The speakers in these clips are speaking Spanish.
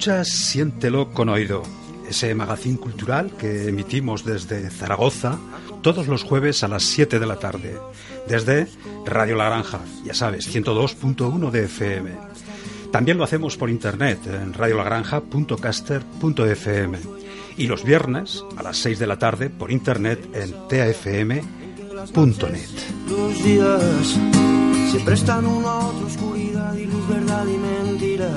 Escuchas Siéntelo con oído, ese magazín cultural que emitimos desde Zaragoza todos los jueves a las 7 de la tarde, desde Radio La Granja, ya sabes, 102.1 de FM. También lo hacemos por internet en radiolagranja.caster.fm y los viernes a las 6 de la tarde por internet en tafm.net. Días oscuridad y luz, verdad y mentira.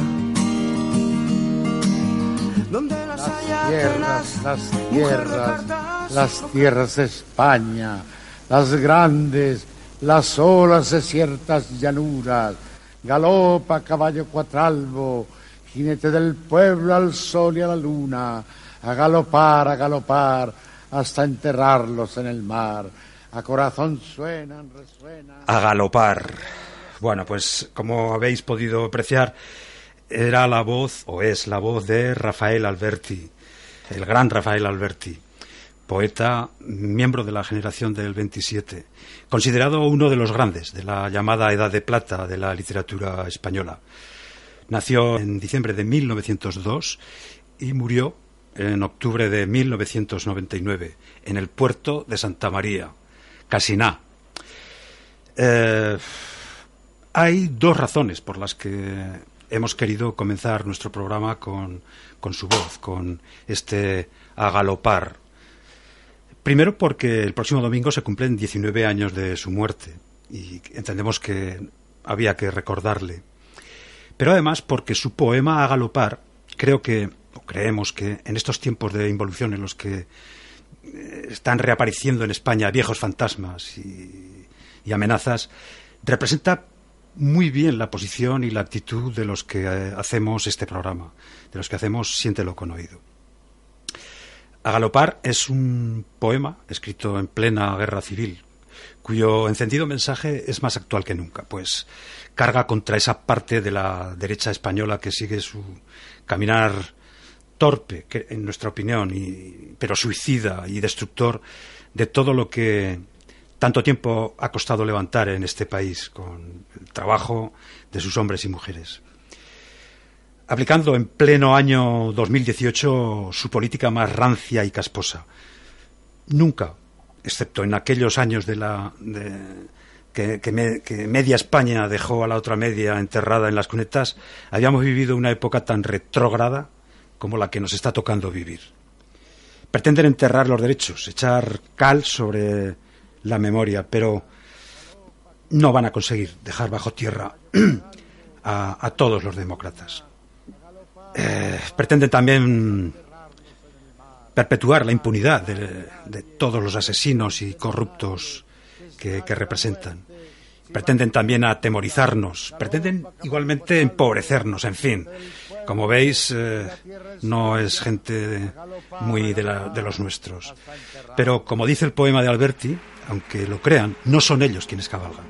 Donde las, tierras, las de tierras, las tierras de España, las grandes, las olas desiertas llanuras, galopa caballo cuatralbo, jinete del pueblo al sol y a la luna, a galopar, a galopar, hasta enterrarlos en el mar, a corazón suenan, resuenan. A galopar. Bueno, pues como habéis podido apreciar, era la voz, o es la voz de Rafael Alberti, el gran Rafael Alberti, poeta, miembro de la generación del 27, considerado uno de los grandes de la llamada Edad de Plata de la literatura española. Nació en diciembre de 1902 y murió en octubre de 1999 en el puerto de Santa María, Casiná. Eh, hay dos razones por las que hemos querido comenzar nuestro programa con, con su voz, con este a galopar. Primero porque el próximo domingo se cumplen 19 años de su muerte y entendemos que había que recordarle. Pero además porque su poema a galopar, creo que, o creemos que en estos tiempos de involución en los que eh, están reapareciendo en España viejos fantasmas y, y amenazas, representa muy bien la posición y la actitud de los que eh, hacemos este programa, de los que hacemos Siéntelo con oído. A galopar es un poema escrito en plena guerra civil, cuyo encendido mensaje es más actual que nunca, pues carga contra esa parte de la derecha española que sigue su caminar torpe, en nuestra opinión, y, pero suicida y destructor de todo lo que tanto tiempo ha costado levantar en este país con el trabajo de sus hombres y mujeres. Aplicando en pleno año 2018 su política más rancia y casposa. Nunca, excepto en aquellos años de la, de, que, que, me, que, media España dejó a la otra media enterrada en las cunetas, habíamos vivido una época tan retrógrada como la que nos está tocando vivir. Pretenden enterrar los derechos, echar cal sobre la memoria, pero no van a conseguir dejar bajo tierra a, todos los demócratas. Eh, pretenden también perpetuar la impunidad de, todos los asesinos y corruptos que, representan. Pretenden también atemorizarnos, pretenden igualmente empobrecernos, en fin. Como veis, eh, no es gente muy de los nuestros. Pero, como dice el poema de Alberti, aunque lo crean, no son ellos quienes cabalgan,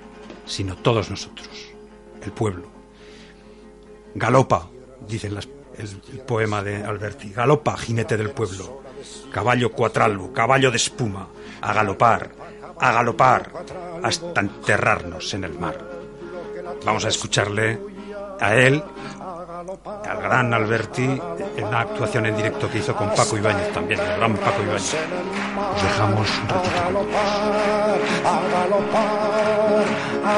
sino todos nosotros, el pueblo. Galopa, dicen las, el, el, poema de Alberti, galopa, jinete del pueblo, caballo cuatralbo, caballo de espuma, a galopar, a galopar, hasta enterrarnos en el mar. Vamos a escucharle a él, al gran Alberti, en una actuación en directo que hizo con Paco Ibáñez también, el gran Paco Ibáñez. Os dejamos un ratito.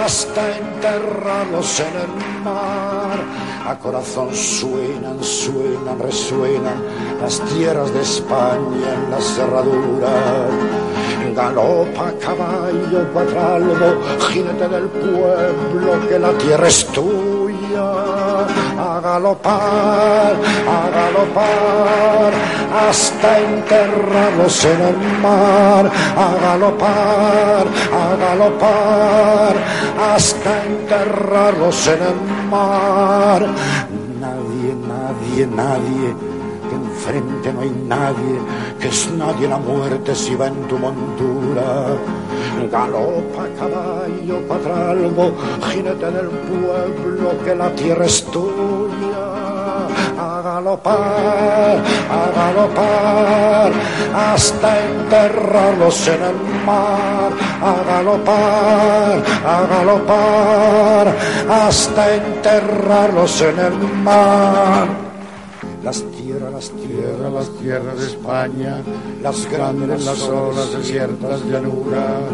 Hasta enterrarlos en el mar. A corazón suenan, suenan, resuenan las tierras de España en la cerradura. Galopa caballo cuatralbo, jinete del pueblo, que la tierra es tuya. A galopar, a galopar, hasta enterrarlos en el mar. A galopar, a galopar, hasta enterrarlos en el mar. Nadie, nadie, nadie que enfrente no hay nadie, que es nadie la muerte si va en tu montura. Galopa caballo cuatralbo, jinete del pueblo, que la tierra es tuya. A galopar, a galopar, hasta enterrarlos en el mar. A galopar, a galopar, hasta enterrarlos en el mar. las las Tierra, las tierras de España, las grandes, las olas desiertas llanuras,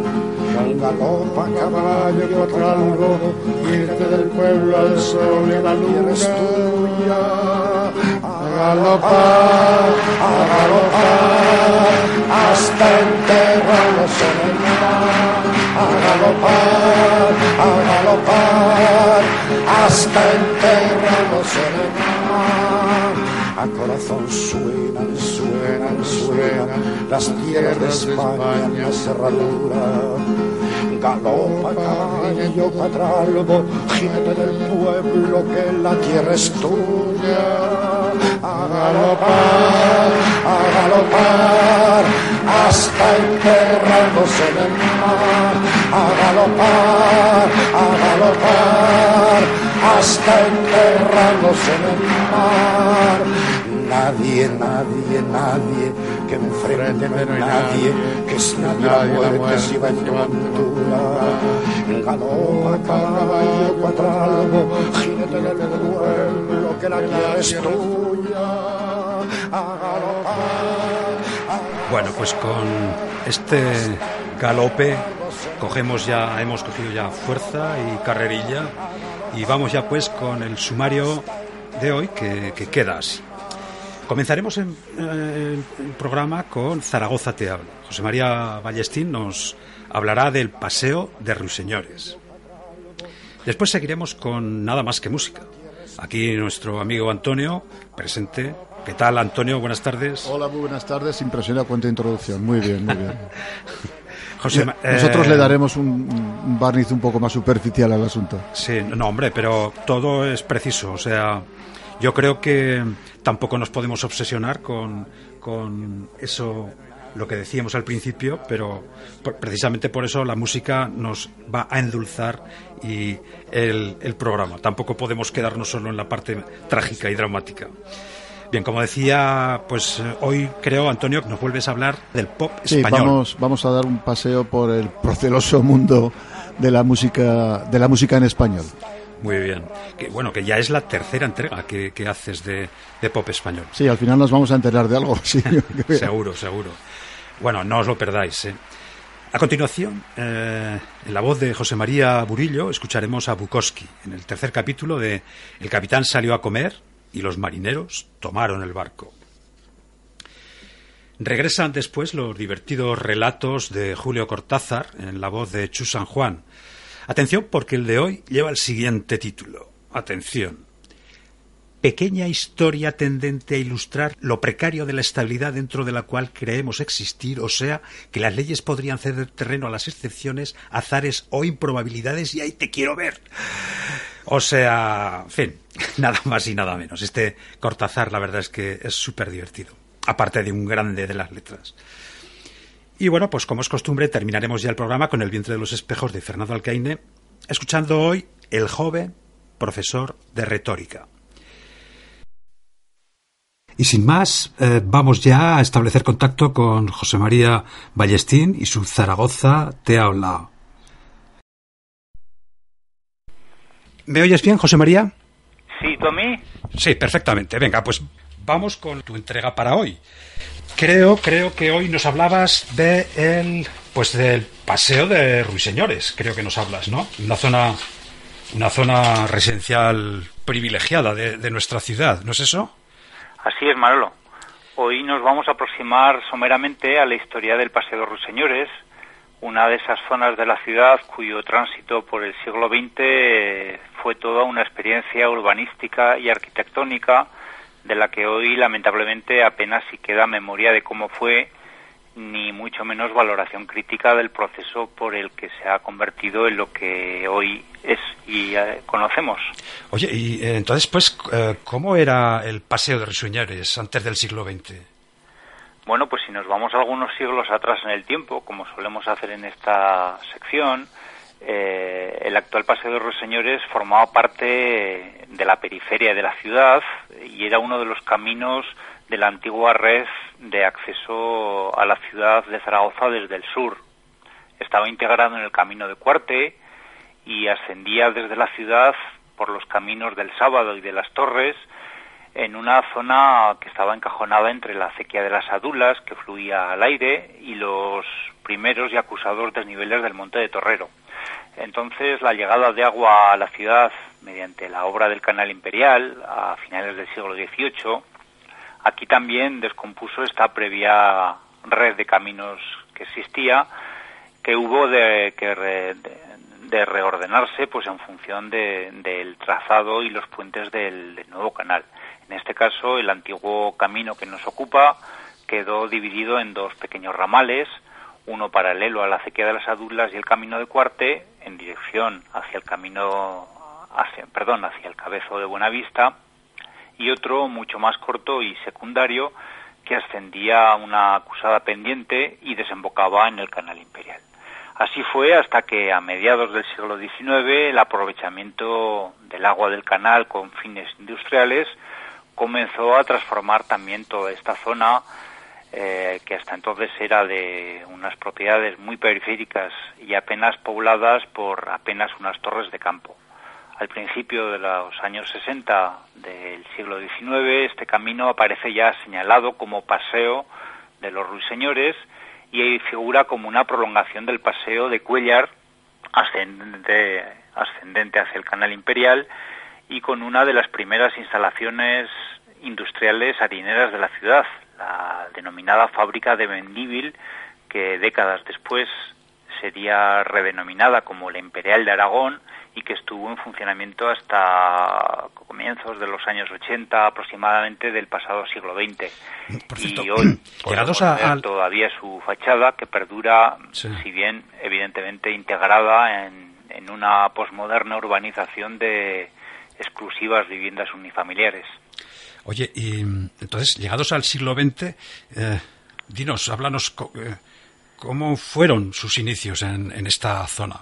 galopa caballo cuatralgo, irte del pueblo al sol y a la luna es tuya. a galopar, a galopar hasta enterrarnos en el mar. A galopar, a galopar hasta enterrarnos en el mar. A corazón suenan, suenan, suenan las tierras de España en la cerradura. Galopa caballo cuatralbo, jinete del pueblo, que la tierra es tuya. A galopar, a galopar, hasta enterrarnos en el mar. A galopar, a galopar, hasta enterrarnos en el mar. Nadie, nadie, nadie que me enfrente, no hay nadie, que es nadie la muerte si va en tu montura. Galopa, caballo, cuatralbo, jinete del pueblo, que la tierra es tuya. A galopar, Bueno, pues con este galope cogemos ya, hemos cogido ya fuerza y carrerilla y vamos ya pues con el sumario de hoy que, que queda así. Comenzaremos en, eh, el programa con Zaragoza te habla. José María Ballestín nos hablará del paseo de Ruiseñores. Después seguiremos con nada más que música. Aquí nuestro amigo Antonio, presente. ¿Qué tal, Antonio? Buenas tardes. Hola, muy buenas tardes. Impresiona cuánta introducción. Muy bien, muy bien. José, Nosotros eh, le daremos un, un barniz un poco más superficial al asunto. Sí, no, hombre, pero todo es preciso. O sea, yo creo que tampoco nos podemos obsesionar con, con eso, lo que decíamos al principio, pero precisamente por eso la música nos va a endulzar y el, el programa. Tampoco podemos quedarnos solo en la parte trágica y dramática. Bien, como decía, pues eh, hoy creo, Antonio, que nos vuelves a hablar del pop Sí, español. vamos, vamos a dar un paseo por el proceloso mundo de la música, de la música en español. Muy bien. Que, bueno, que ya es la tercera entrega que, que haces de, de pop español. Sí, al final nos vamos a enterar de algo. Sí. Seguro, seguro. Bueno, no os lo perdáis. ¿eh? A continuación, eh, en la voz de José María Burillo, escucharemos a Bukowski en el tercer capítulo de El capitán salió a comer y los marineros tomaron el barco. Regresan después los divertidos relatos de Julio Cortázar en la voz de Chu San Juan. Atención porque el de hoy lleva el siguiente título. Atención pequeña historia tendente a ilustrar lo precario de la estabilidad dentro de la cual creemos existir, o sea, que las leyes podrían ceder terreno a las excepciones, azares o improbabilidades, y ahí te quiero ver. O sea, en fin, nada más y nada menos. Este Cortázar, la verdad es que es súper divertido, aparte de un grande de las letras. Y bueno, pues como es costumbre, terminaremos ya el programa con El vientre de los espejos de Fernando Alcaine, escuchando hoy El joven profesor de retórica. Y sin más, eh, vamos ya a establecer contacto con José María Ballestín y su Zaragoza te habla. ¿Me oyes bien, José María? Sí, ¿tú a mí? Sí, perfectamente. Venga, pues vamos con tu entrega para hoy. Creo, creo que hoy nos hablabas de el, pues del paseo de Ruiseñores. Creo que nos hablas, ¿no? Una zona, una zona residencial privilegiada de, de nuestra ciudad, ¿no es eso? Así es, Manolo. Hoy nos vamos a aproximar someramente a la historia del Paseo de Ruiseñores, una de esas zonas de la ciudad cuyo tránsito por el siglo XX fue toda una experiencia urbanística y arquitectónica de la que hoy lamentablemente apenas si queda memoria de cómo fue ni mucho menos valoración crítica del proceso por el que se ha convertido en lo que hoy es y eh, conocemos. Oye, y eh, entonces, pues, eh, ¿cómo era el paseo de Ruiseñores antes del siglo XX? Bueno, pues si nos vamos algunos siglos atrás en el tiempo, como solemos hacer en esta sección, eh, el actual Paseo de Ruiseñores formaba parte de la periferia de la ciudad y era uno de los caminos de la antigua red de acceso a la ciudad de Zaragoza desde el sur. Estaba integrado en el camino de Cuarte y ascendía desde la ciudad por los caminos del Sábado y de las Torres en una zona que estaba encajonada entre la acequia de las Adulas, que fluía al aire, y los primeros y acusados desniveles del Monte de Torrero. Entonces, la llegada de agua a la ciudad mediante la obra del Canal Imperial a finales del siglo XVIII, aquí también descompuso esta previa red de caminos que existía, que hubo de, que de, reordenarse pues en función del trazado y los puentes del nuevo canal. En este caso, el antiguo camino que nos ocupa quedó dividido en dos pequeños ramales, uno paralelo a la acequia de las Adulas y el camino de Cuarte, en dirección hacia el camino, hacia, perdón, hacia el cabezo de Buenavista, y otro mucho más corto y secundario que ascendía a una acusada pendiente y desembocaba en el canal imperial. Así fue hasta que a mediados del siglo XIX el aprovechamiento del agua del canal con fines industriales comenzó a transformar también toda esta zona eh, que hasta entonces era de unas propiedades muy periféricas y apenas pobladas por apenas unas torres de campo. Al principio de los años 60 del siglo XIX, este camino aparece ya señalado como paseo de los ruiseñores y figura como una prolongación del paseo de Cuellar ascendente, ascendente hacia el canal imperial y con una de las primeras instalaciones industriales harineras de la ciudad, la denominada fábrica de Mendívil, que décadas después sería redenominada como la Imperial de Aragón y que estuvo en funcionamiento hasta comienzos de los años 80 aproximadamente del pasado siglo XX. y hoy podemos a, todavía su fachada que perdura, si bien evidentemente integrada en, en una posmoderna urbanización de exclusivas viviendas unifamiliares. Oye, y entonces, llegados al siglo XX, eh, dinos, háblanos eh, cómo fueron sus inicios en, esta zona.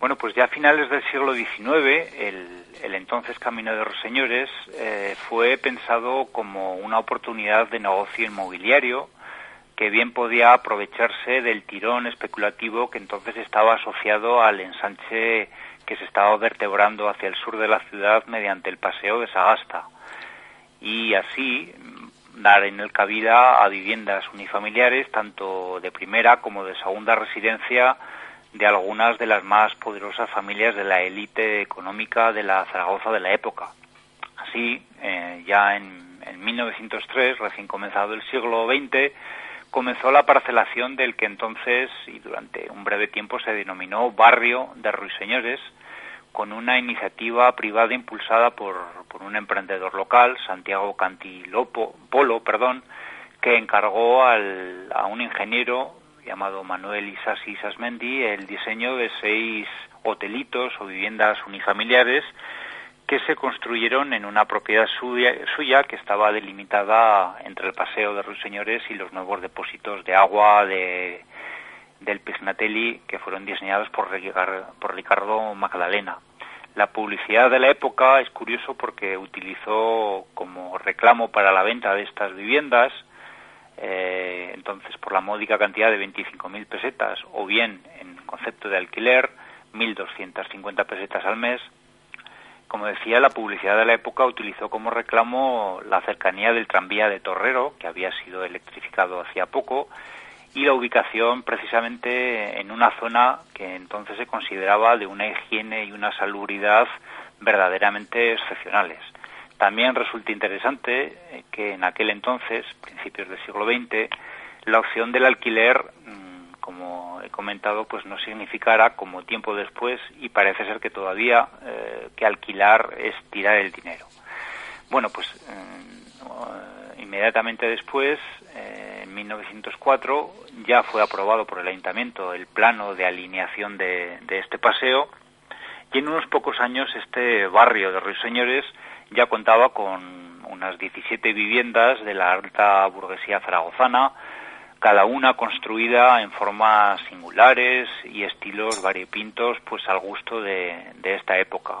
Bueno, pues ya a finales del siglo XIX, el, entonces Camino de los Señores eh, fue pensado como una oportunidad de negocio inmobiliario que bien podía aprovecharse del tirón especulativo que entonces estaba asociado al ensanche que se estaba vertebrando hacia el sur de la ciudad mediante el paseo de Sagasta y así dar en el cabida a viviendas unifamiliares, tanto de primera como de segunda residencia, de algunas de las más poderosas familias de la élite económica de la Zaragoza de la época. Así, eh, ya en, en 1903, recién comenzado el siglo XX, comenzó la parcelación del que entonces y durante un breve tiempo se denominó Barrio de Ruiseñores, con una iniciativa privada impulsada por, por un emprendedor local, Santiago Cantilopo, Polo, perdón, que encargó al, a un ingeniero llamado Manuel Isasi Isasmendi el diseño de seis hotelitos o viviendas unifamiliares que se construyeron en una propiedad suya, que estaba delimitada entre el Paseo de Ruiseñores y los nuevos depósitos de agua de del Pisnatelli que fueron diseñados por, por Ricardo Magdalena. La publicidad de la época es curioso porque utilizó como reclamo para la venta de estas viviendas, eh, entonces por la módica cantidad de 25.000 pesetas o bien en concepto de alquiler, 1.250 pesetas al mes. Como decía, la publicidad de la época utilizó como reclamo la cercanía del tranvía de Torrero, que había sido electrificado hacía poco, y la ubicación precisamente en una zona que entonces se consideraba de una higiene y una salubridad verdaderamente excepcionales. También resulta interesante eh, que en aquel entonces, principios del siglo XX, la opción del alquiler, mm, como he comentado, pues no significara como tiempo después y parece ser que todavía eh, que alquilar es tirar el dinero. Bueno, pues mm, inmediatamente después en 1904 ya fue aprobado por el ayuntamiento el plano de alineación de, este paseo y en unos pocos años este barrio de Ruiseñores ya contaba con unas 17 viviendas de la alta burguesía zaragozana, cada una construida en formas singulares y estilos variopintos pues al gusto de esta época,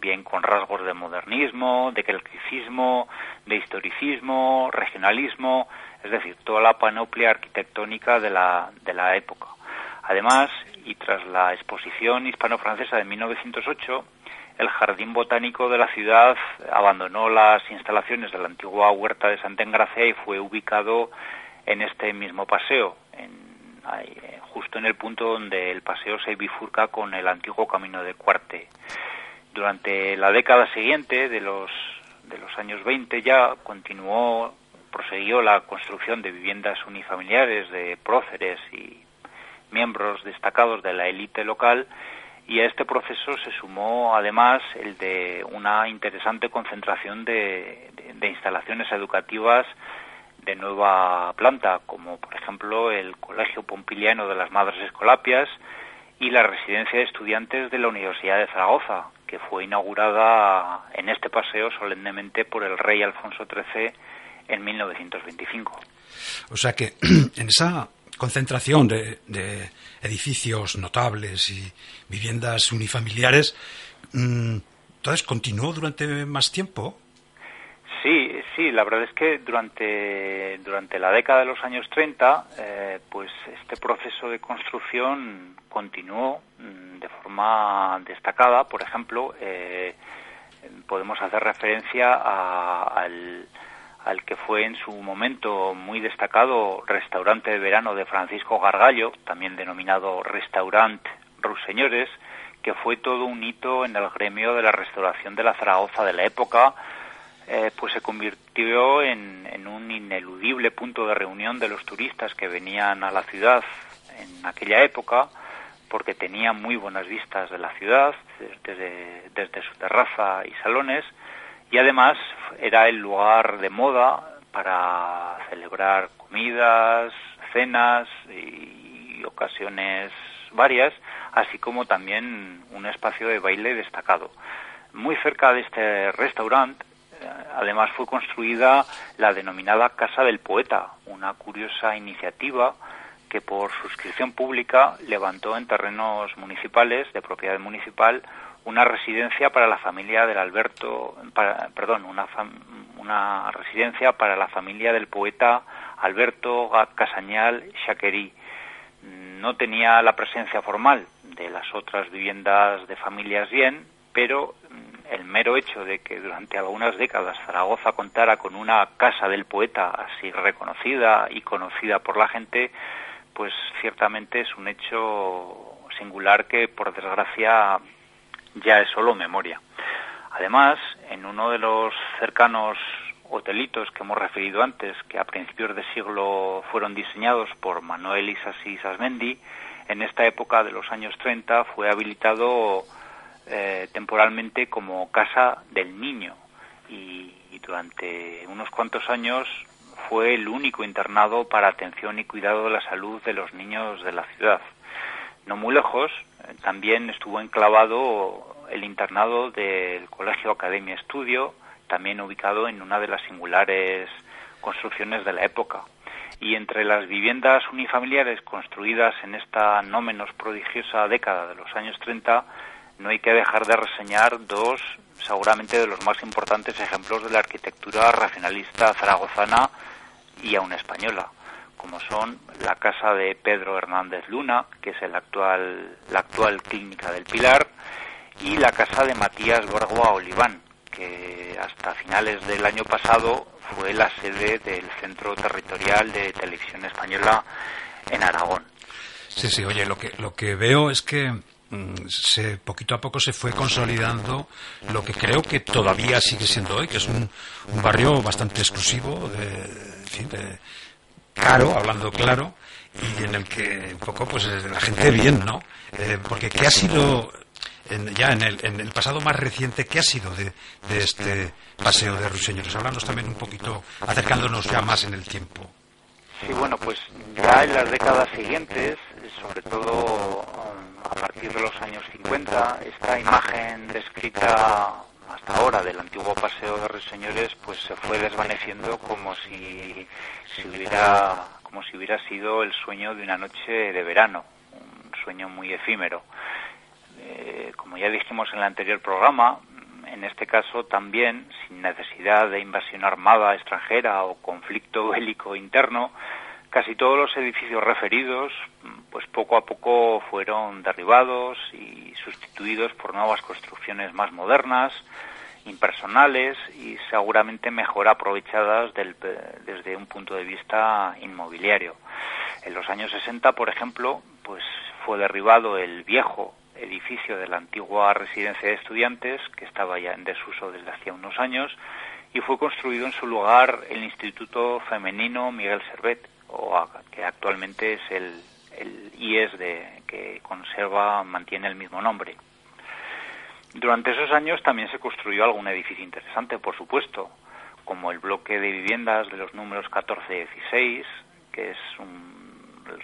bien con rasgos de modernismo, de clasicismo, de historicismo, regionalismo, es decir, toda la panoplia arquitectónica de la, de la época. Además, y tras la exposición hispano-francesa de 1908, el jardín botánico de la ciudad abandonó las instalaciones de la antigua huerta de Santa Engracia y fue ubicado en este mismo paseo, eh, justo en el punto donde el paseo se bifurca con el antiguo camino de Cuarte. Durante la década siguiente, de los, de los años 20, ya continuó, prosiguió la construcción de viviendas unifamiliares de próceres y miembros destacados de la élite local y a este proceso se sumó además el de una interesante concentración de, instalaciones educativas de nueva planta, como por ejemplo el Colegio Pompiliano de las Madres Escolapias y la residencia de estudiantes de la Universidad de Zaragoza, que fue inaugurada en este paseo solemnemente por el rey Alfonso XIII en 1925. O sea que en esa concentración de, edificios notables y viviendas unifamiliares, mm, entonces continuó durante más tiempo. Sí, la verdad es que durante, durante la década de los años 30, eh, pues este proceso de construcción continuó mm, de forma destacada. Por ejemplo, eh, podemos hacer referencia al al que fue en su momento muy destacado restaurante de verano de Francisco Gargallo, también denominado Restaurant Ruseñores, que fue todo un hito en el gremio de la restauración de la Zaragoza de la época, eh, pues se convirtió en, un ineludible punto de reunión de los turistas que venían a la ciudad en aquella época, porque tenía muy buenas vistas de la ciudad, desde, desde su terraza y salones, y además era el lugar de moda para celebrar comidas, cenas y ocasiones varias, así como también un espacio de baile destacado. Muy cerca de este restaurante, además fue construida la denominada Casa del Poeta, una curiosa iniciativa que por suscripción pública levantó en terrenos municipales, de propiedad municipal, una residencia para la familia del Alberto, perdón, una, una residencia para la familia del poeta Alberto Casañal Chaquerí. No tenía la presencia formal de las otras viviendas de familias bien, pero el mero hecho de que durante algunas décadas Zaragoza contara con una casa del poeta así reconocida y conocida por la gente, pues ciertamente es un hecho singular que por desgracia ya es solo memoria. Además, en uno de los cercanos hotelitos que hemos referido antes, que a principios de siglo fueron diseñados por Manuel Isasi Sasmendi, en esta época de los años 30 fue habilitado eh, temporalmente como Casa del Niño y, durante unos cuantos años fue el único internado para atención y cuidado de la salud de los niños de la ciudad. No muy lejos, eh, también estuvo enclavado el internado del Colegio Academia Estudio, también ubicado en una de las singulares construcciones de la época. Y entre las viviendas unifamiliares construidas en esta no menos prodigiosa década de los años 30, no hay que dejar de reseñar dos, seguramente de los más importantes ejemplos de la arquitectura racionalista zaragozana y aún española, como son la casa de Pedro Hernández Luna, que es el actual, la actual clínica del Pilar, y la casa de Matías Borgoa Oliván, que hasta finales del año pasado fue la sede del Centro Territorial de Televisión Española en Aragón. Sí, sí, oye, lo que, lo que veo es que se, poquito a poco se fue consolidando lo que creo que todavía sigue siendo hoy, que es un, barrio bastante exclusivo, de, caro, hablando claro, y en el que un poco pues la gente bien, ¿no? Eh, porque ¿qué ha sido ya en el, en el pasado más reciente, ¿qué ha sido de, este paseo de Ruiseñores? Hablando también un poquito, acercándonos ya más en el tiempo. Sí, bueno, pues ya en las décadas siguientes, sobre todo a partir de los años 50, esta imagen descrita hasta ahora del antiguo paseo de Ruiseñores, pues se fue desvaneciendo como si, si hubiera como si hubiera sido el sueño de una noche de verano, un sueño muy efímero. Eh, como ya dijimos en el anterior programa, en este caso también, sin necesidad de invasión armada extranjera o conflicto bélico interno, casi todos los edificios referidos pues poco a poco fueron derribados y sustituidos por nuevas construcciones más modernas, impersonales y seguramente mejor aprovechadas desde un punto de vista inmobiliario. En los años 60, por ejemplo, pues fue derribado el viejo edificio de la antigua residencia de estudiantes, que estaba ya en desuso desde hacía unos años, y fue construido en su lugar el Instituto Femenino Miguel Servet, o que actualmente es el, el IES de, que conserva, mantiene el mismo nombre. Durante esos años también se construyó algún edificio interesante, por supuesto, como el bloque de viviendas de los números 14 y 16, que es un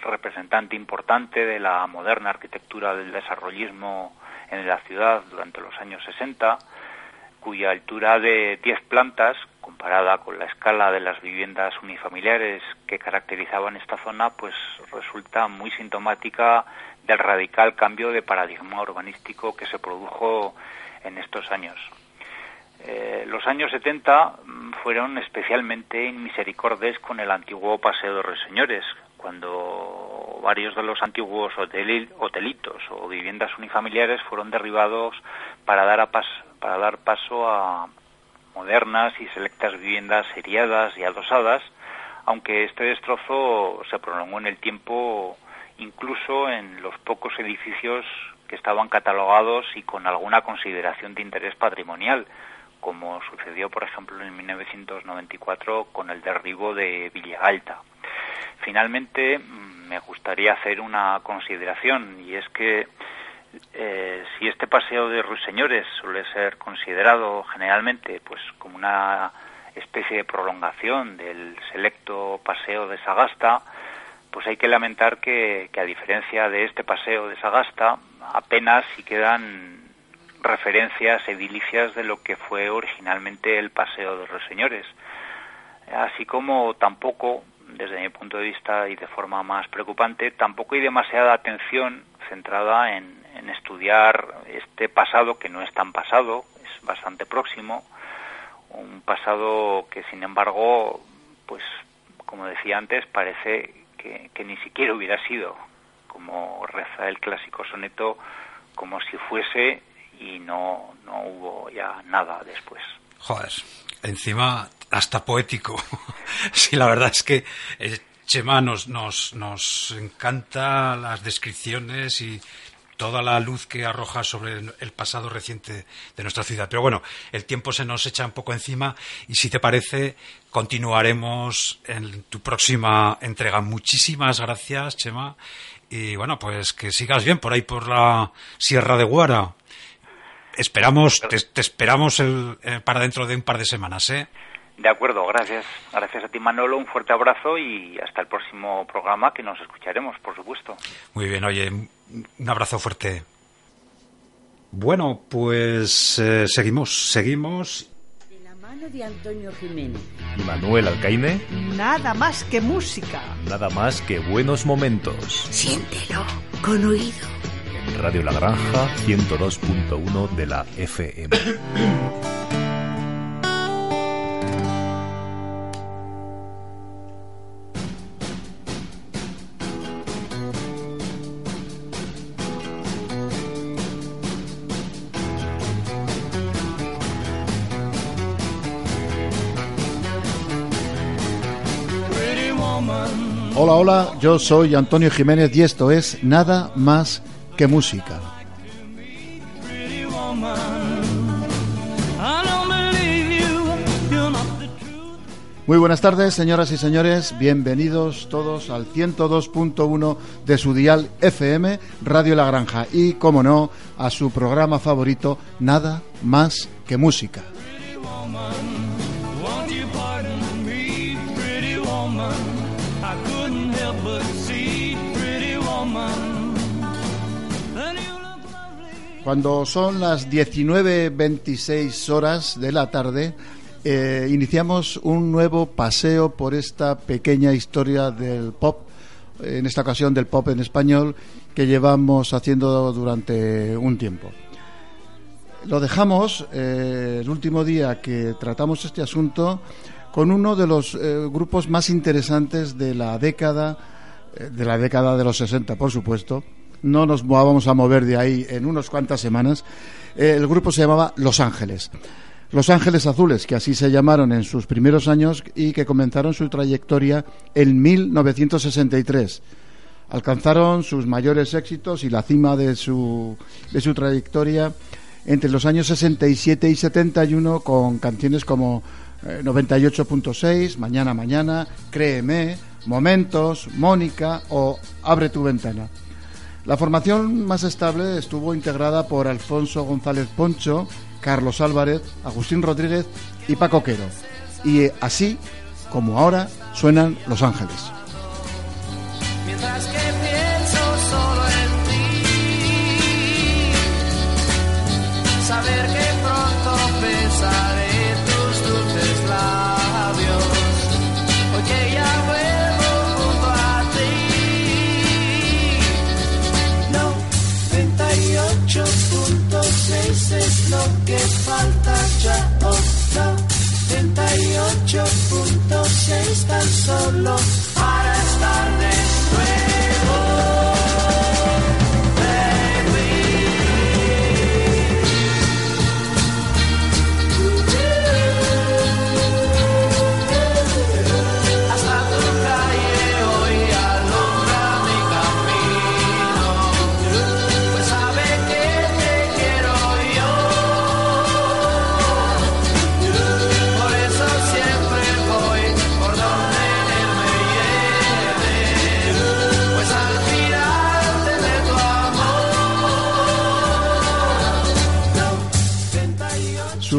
representante importante de la moderna arquitectura del desarrollismo en la ciudad durante los años 60, cuya altura de 10 plantas, comparada con la escala de las viviendas unifamiliares que caracterizaban esta zona, pues resulta muy sintomática del radical cambio de paradigma urbanístico que se produjo en estos años. Eh, los años 70 mm, fueron especialmente inmisericordes con el antiguo Paseo de los Señores, cuando varios de los antiguos hotelitos o viviendas unifamiliares fueron derribados para dar, para dar paso a modernas y selectas viviendas seriadas y adosadas, aunque este destrozo se prolongó en el tiempo incluso en los pocos edificios que estaban catalogados y con alguna consideración de interés patrimonial, como sucedió, por ejemplo, en 1994 con el derribo de Villagalta. Finalmente, mm, me gustaría hacer una consideración y es que eh, si este paseo de ruiseñores suele ser considerado generalmente pues como una especie de prolongación del selecto paseo de Sagasta, pues hay que lamentar que, a diferencia de este paseo de Sagasta, apenas si quedan referencias edilicias de lo que fue originalmente el paseo de ruiseñores, así como tampoco desde mi punto de vista y de forma más preocupante, tampoco hay demasiada atención centrada en, estudiar este pasado que no es tan pasado, es bastante próximo, un pasado que sin embargo, pues como decía antes, parece que, que ni siquiera hubiera sido, como reza el clásico soneto, como si fuese y no, no hubo ya nada después. Joder, encima hasta poético. sí, la verdad es que eh, Chema nos, nos, nos encanta las descripciones y toda la luz que arroja sobre el pasado reciente de nuestra ciudad. Pero bueno, el tiempo se nos echa un poco encima y si te parece, continuaremos en tu próxima entrega. Muchísimas gracias, Chema. Y bueno, pues que sigas bien por ahí por la Sierra de Guara. Esperamos, te, esperamos el, eh, para dentro de un par de semanas, ¿eh? De acuerdo, gracias. Gracias a ti, Manolo. Un fuerte abrazo y hasta el próximo programa que nos escucharemos, por supuesto. Muy bien, oye, un abrazo fuerte. Bueno, pues eh, seguimos, seguimos. De la mano de Antonio Jiménez. Y Manuel Alcaine. Nada más que música. Nada más que buenos momentos. Siéntelo, con oído. En Radio La Granja 102.1 de la FM. Hola, hola, yo soy Antonio Jiménez y esto es Nada más que música. Muy buenas tardes, señoras y señores. Bienvenidos todos al 102.1 de su dial FM, Radio La Granja. Y, como no, a su programa favorito, Nada más que música. Cuando son las 19.26 horas de la tarde, eh, iniciamos un nuevo paseo por esta pequeña historia del pop, en esta ocasión del pop en español, que llevamos haciendo durante un tiempo. Lo dejamos eh, el último día que tratamos este asunto con uno de los eh, grupos más interesantes de la década de la década de los 60, por supuesto. No nos vamos a mover de ahí en unas cuantas semanas. Eh, el grupo se llamaba Los Ángeles. Los Ángeles Azules, que así se llamaron en sus primeros años y que comenzaron su trayectoria en 1963. Alcanzaron sus mayores éxitos y la cima de su, de su trayectoria entre los años 67 y 71 con canciones como 98.6, Mañana Mañana, Créeme, Momentos, Mónica o Abre tu ventana. La formación más estable estuvo integrada por Alfonso González Poncho, Carlos Álvarez, Agustín Rodríguez y Paco Quero. Y así, como ahora, suenan Los Ángeles. Saber pronto besaré 98.6 tan solo para estar de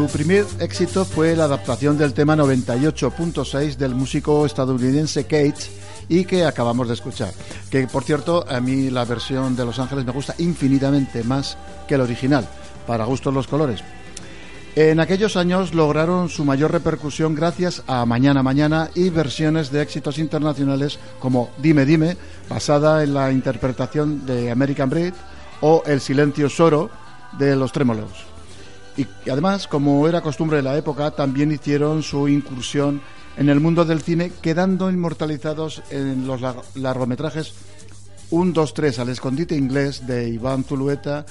Su primer éxito fue la adaptación del tema 98.6 del músico estadounidense Cage y que acabamos de escuchar. Que por cierto, a mí la versión de Los Ángeles me gusta infinitamente más que el original, para gustos los colores. En aquellos años lograron su mayor repercusión gracias a Mañana Mañana y versiones de éxitos internacionales como Dime Dime, basada en la interpretación de American Breed, o El Silencio Soro de Los Trémolos. Y además, como era costumbre de la época, también hicieron su incursión en el mundo del cine, quedando inmortalizados en los lar- largometrajes 1, 2, 3 al escondite inglés de Iván Zulueta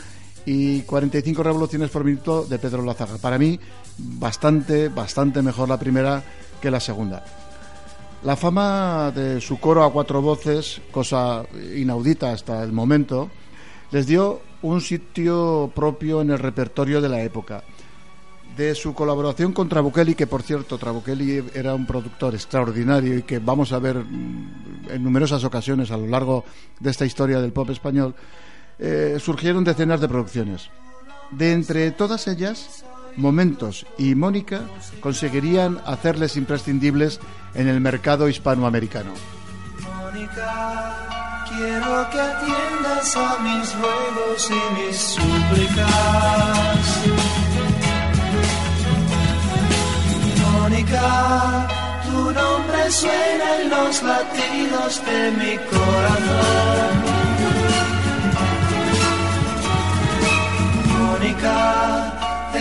y 45 revoluciones por minuto de Pedro Lazaga. Para mí, bastante, bastante mejor la primera que la segunda. La fama de su coro a cuatro voces, cosa inaudita hasta el momento, les dio un sitio propio en el repertorio de la época. De su colaboración con Trabuchelli, que por cierto, Trabuchelli era un productor extraordinario y que vamos a ver mm, en numerosas ocasiones a lo largo de esta historia del pop español, eh, surgieron decenas de producciones. De entre todas ellas, Momentos y Mónica conseguirían hacerles imprescindibles en el mercado hispanoamericano. Mónica, quiero que atiendas a mis ruegos y mis súplicas. Mónica, tu nombre suena en los latidos de mi corazón. Mónica,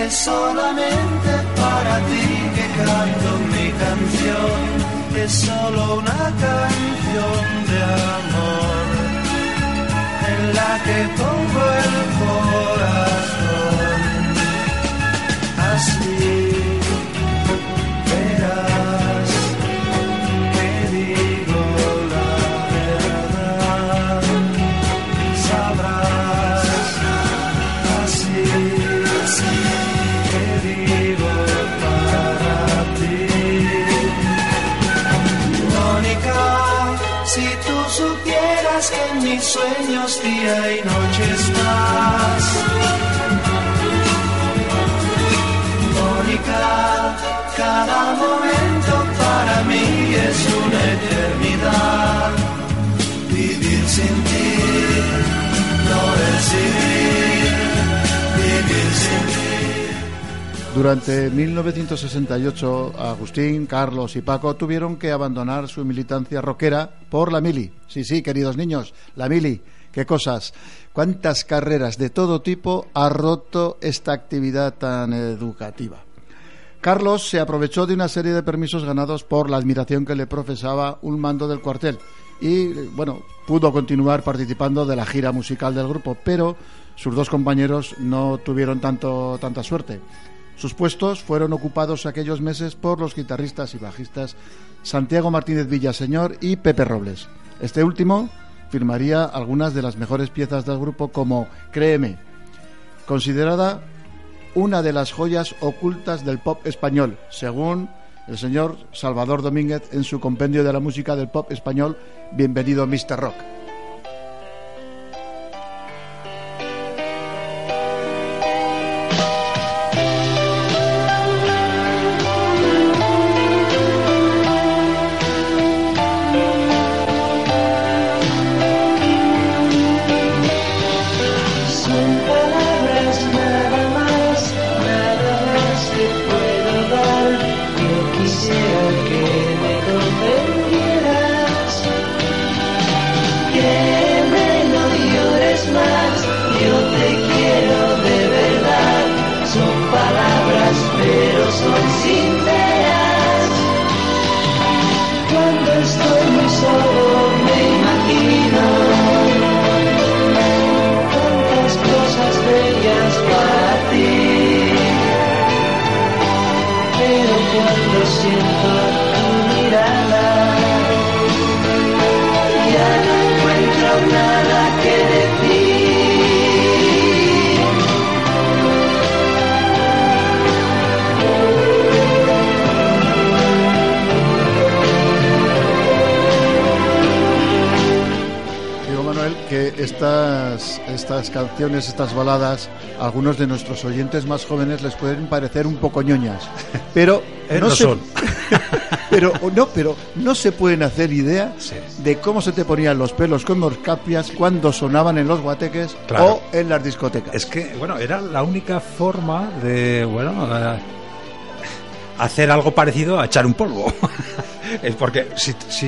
es solamente para ti que canto mi canción. Es solo una canción de amor la que pongo el corazón. Así sueños día y noche estás. Durante 1968, Agustín, Carlos y Paco tuvieron que abandonar su militancia rockera por la mili. Sí, sí, queridos niños, la mili. Qué cosas, cuántas carreras de todo tipo ha roto esta actividad tan educativa. Carlos se aprovechó de una serie de permisos ganados por la admiración que le profesaba un mando del cuartel y bueno, pudo continuar participando de la gira musical del grupo, pero sus dos compañeros no tuvieron tanto, tanta suerte. Sus puestos fueron ocupados aquellos meses por los guitarristas y bajistas Santiago Martínez Villaseñor y Pepe Robles. Este último firmaría algunas de las mejores piezas del grupo como Créeme, considerada una de las joyas ocultas del pop español, según el señor Salvador Domínguez en su compendio de la música del pop español, Bienvenido Mr. Rock. Canciones, estas baladas, a algunos de nuestros oyentes más jóvenes les pueden parecer un poco ñoñas, pero Eh, no, no se, son. pero no, pero no se pueden hacer idea Sí. de cómo se te ponían los pelos como escapias cuando sonaban en los guateques Claro. o en las discotecas. Es que, bueno, era la única forma de, bueno, eh, hacer algo parecido a echar un polvo. Es porque si, si,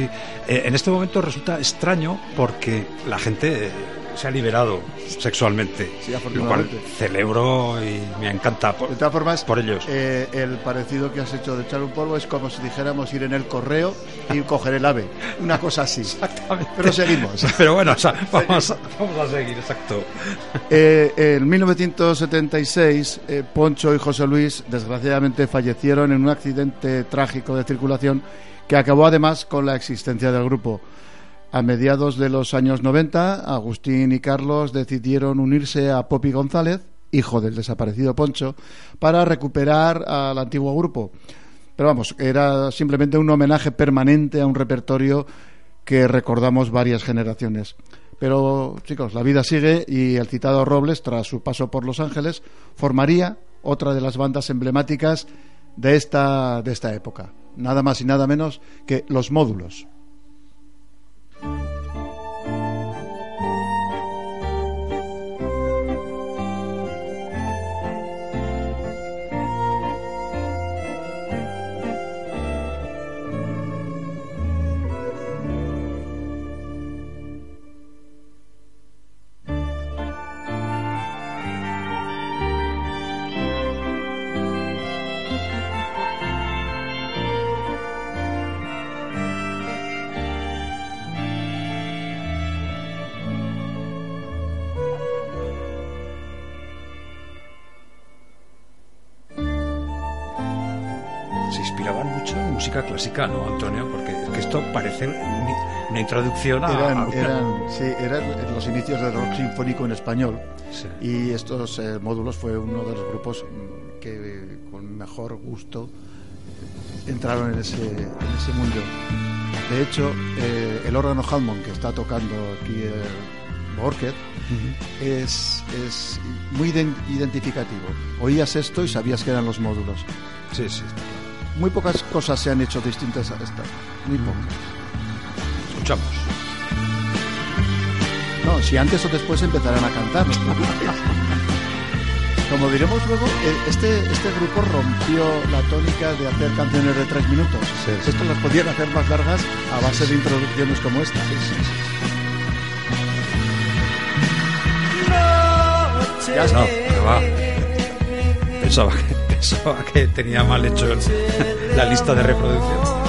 eh, en este momento resulta extraño porque la gente eh, se ha liberado sexualmente. Sí, lo cual celebro y me encanta por, De todas formas, por ellos. eh, el parecido que has hecho de echar un polvo es como si dijéramos ir en el correo y coger el ave. Una cosa así. Exactamente. Pero seguimos. Pero bueno, o sea, vamos, a- vamos a seguir, exacto. Eh, en 1976, eh, Poncho y José Luis desgraciadamente fallecieron en un accidente trágico de circulación que acabó además con la existencia del grupo. A mediados de los años 90, Agustín y Carlos decidieron unirse a Popi González, hijo del desaparecido Poncho, para recuperar al antiguo grupo. Pero vamos, era simplemente un homenaje permanente a un repertorio que recordamos varias generaciones. Pero, chicos, la vida sigue y el citado Robles, tras su paso por Los Ángeles, formaría otra de las bandas emblemáticas de esta, de esta época. Nada más y nada menos que Los Módulos. Música clásica, ¿no, Antonio? Porque es que esto parece un- una introducción a... Eran, eran, sí, eran los inicios del rock sinfónico en español. Sí. Y estos eh, módulos fue uno de los grupos mm, que eh, con mejor gusto eh, entraron en ese, en ese mundo. De hecho, eh, el órgano Hammond que está tocando aquí el Borket es, es muy iden- identificativo. Oías esto y sabías que eran los módulos. Sí, sí, está claro. Muy pocas cosas se han hecho distintas a esta. Muy pocas. Escuchamos. No, si antes o después empezarán a cantar. Como diremos luego, eh, este, este grupo rompió la tónica de hacer canciones de tres minutos. Sí, sí. Esto las podían hacer más largas a base de introducciones como esta. Ya no, va. Pensaba que, pensaba que tenía mal hecho la lista de reproducción.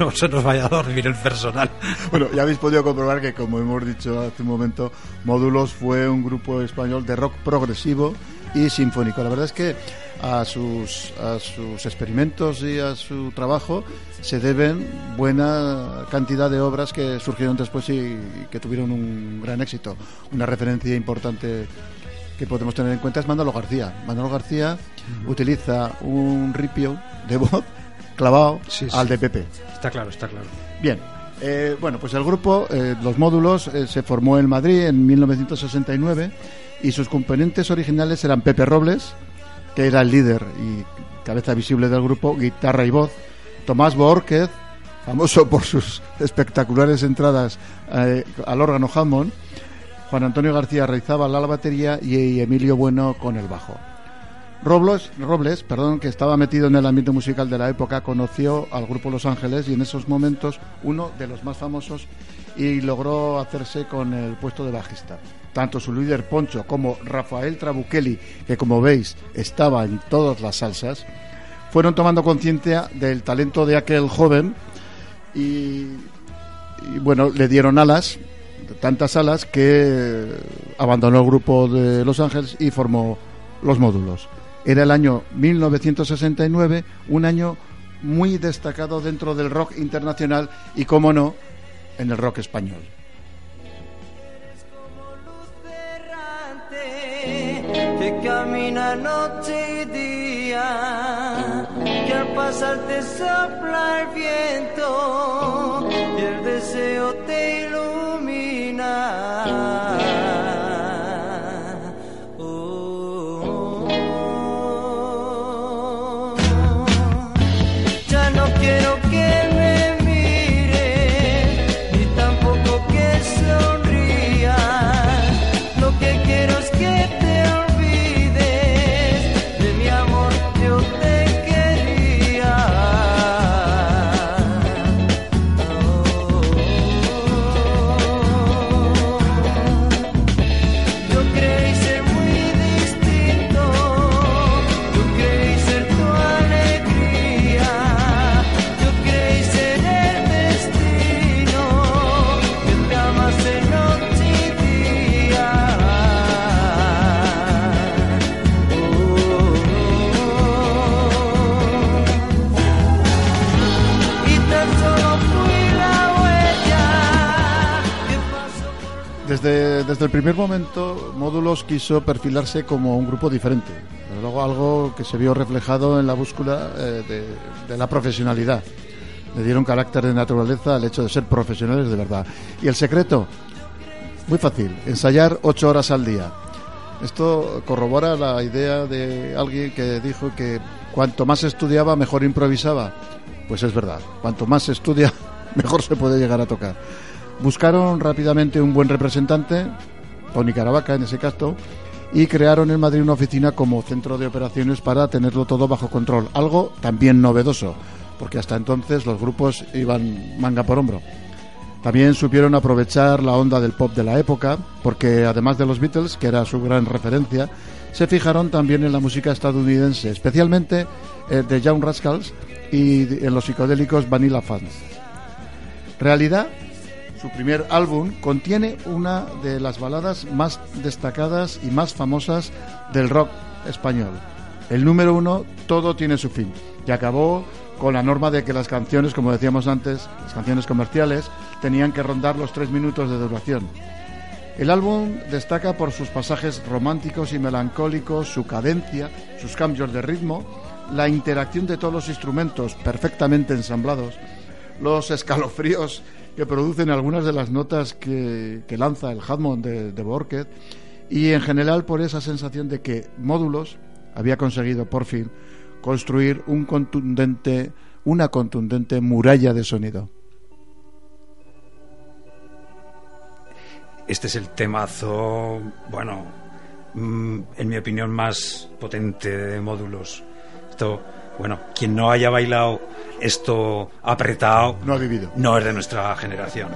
No se nos vaya a dormir el personal. Bueno, ya habéis podido comprobar que, como hemos dicho hace un momento, Módulos fue un grupo español de rock progresivo y sinfónico. La verdad es que a sus, a sus experimentos y a su trabajo se deben buena cantidad de obras que surgieron después y, y que tuvieron un gran éxito. Una referencia importante que podemos tener en cuenta es Manolo García. Manolo García utiliza un ripio de voz clavado Sí, sí. al de Pepe. Está claro, está claro. Bien, eh, bueno, pues el grupo, eh, los módulos, eh, se formó en Madrid en 1969 y sus componentes originales eran Pepe Robles, que era el líder y cabeza visible del grupo, guitarra y voz, Tomás Borquez, famoso por sus espectaculares entradas eh, al órgano Hammond, Juan Antonio García realizaba la batería y Emilio Bueno con el bajo. Robles, Robles, perdón, que estaba metido en el ámbito musical de la época, conoció al grupo Los Ángeles y en esos momentos uno de los más famosos y logró hacerse con el puesto de bajista. Tanto su líder Poncho como Rafael Trabuchelli, que como veis estaba en todas las salsas, fueron tomando conciencia del talento de aquel joven y, y, bueno, le dieron alas, tantas alas que abandonó el grupo de Los Ángeles y formó los módulos. Era el año 1969, un año muy destacado dentro del rock internacional y, como no, en el rock español. que camina noche y día, que al pasar te sopla el viento y el deseo te ilumina. Desde, el primer momento, Módulos quiso perfilarse como un grupo diferente. Desde luego, algo que se vio reflejado en la búsqueda eh, de, de la profesionalidad. Le dieron carácter de naturaleza al hecho de ser profesionales de verdad. Y el secreto, muy fácil, ensayar ocho horas al día. Esto corrobora la idea de alguien que dijo que cuanto más estudiaba, mejor improvisaba. Pues es verdad, cuanto más estudia, mejor se puede llegar a tocar. Buscaron rápidamente un buen representante, Tony Caravaca en ese caso, y crearon en Madrid una oficina como centro de operaciones para tenerlo todo bajo control. Algo también novedoso, porque hasta entonces los grupos iban manga por hombro. También supieron aprovechar la onda del pop de la época, porque además de los Beatles, que era su gran referencia, se fijaron también en la música estadounidense, especialmente eh, de Young Rascals y en los psicodélicos Vanilla Fans. Realidad, su primer álbum, contiene una de las baladas más destacadas y más famosas del rock español. El número uno, Todo tiene su fin, y acabó con la norma de que las canciones, como decíamos antes, las canciones comerciales, tenían que rondar los tres minutos de duración. El álbum destaca por sus pasajes románticos y melancólicos, su cadencia, sus cambios de ritmo, la interacción de todos los instrumentos perfectamente ensamblados, los escalofríos que producen algunas de las notas que, que lanza el Hammond de, de Borquez y en general por esa sensación de que Módulos había conseguido por fin construir un contundente, una contundente muralla de sonido. este es el temazo, bueno, mm, en mi opinión más potente de módulos. Esto, bueno, quien no haya bailado esto apretado No ha vivido. no es de nuestra generación.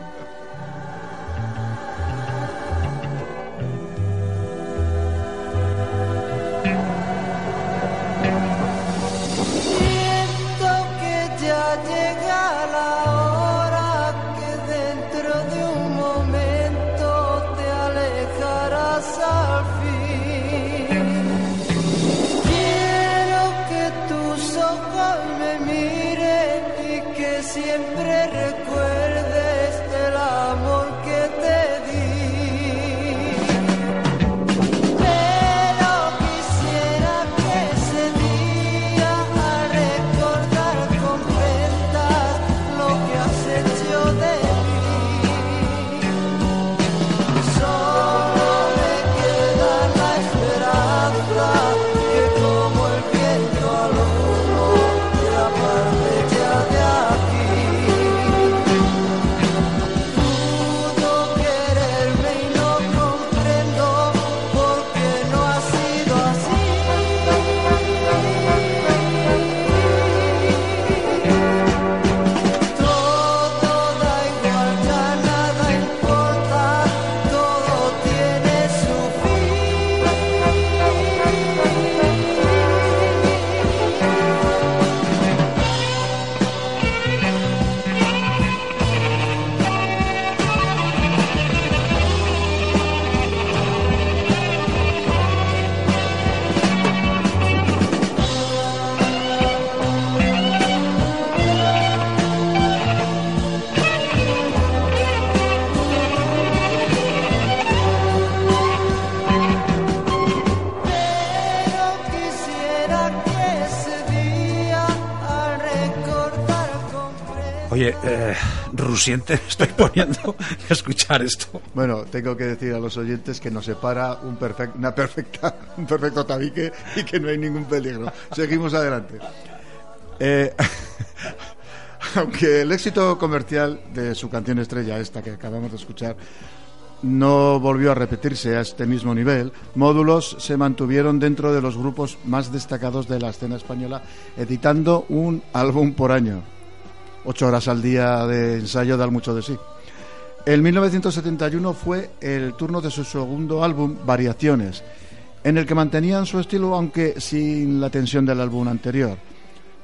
Oye, eh, Rusiente, me estoy poniendo a escuchar esto. Bueno, tengo que decir a los oyentes que nos separa un perfect- una perfecta, un perfecto tabique y que no hay ningún peligro. Seguimos adelante. Eh, aunque el éxito comercial de su canción estrella, esta que acabamos de escuchar, no volvió a repetirse a este mismo nivel, Módulos se mantuvieron dentro de los grupos más destacados de la escena española, editando un álbum por año. Ocho horas al día de ensayo dan mucho de sí. En 1971 fue el turno de su segundo álbum, Variaciones, en el que mantenían su estilo aunque sin la tensión del álbum anterior.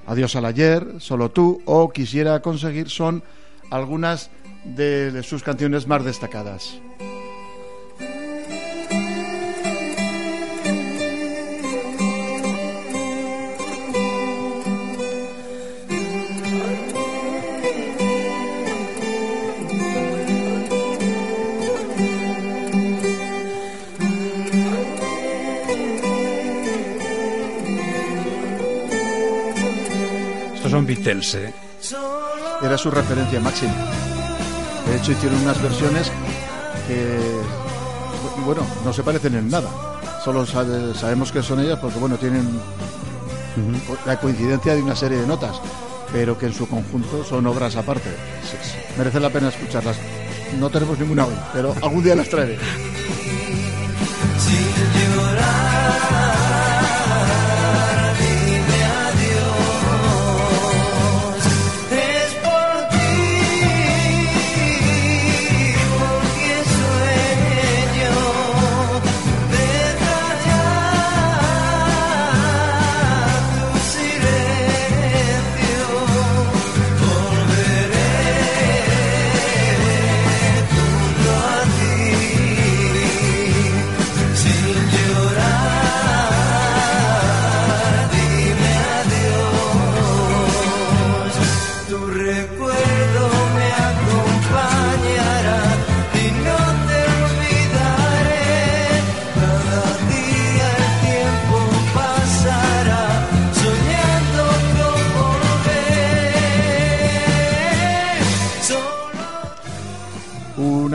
Adiós al ayer, Solo tú o Quisiera conseguir son algunas de sus canciones más destacadas. Son Beatles, ¿eh? Era su referencia máxima. De hecho, hicieron unas versiones que, bueno, no se parecen en nada. Solo sabe- sabemos que son ellas porque, bueno, tienen la coincidencia de una serie de notas, pero que en su conjunto son obras aparte. Merece la pena escucharlas. No tenemos ninguna hoy, pero algún día las traeré.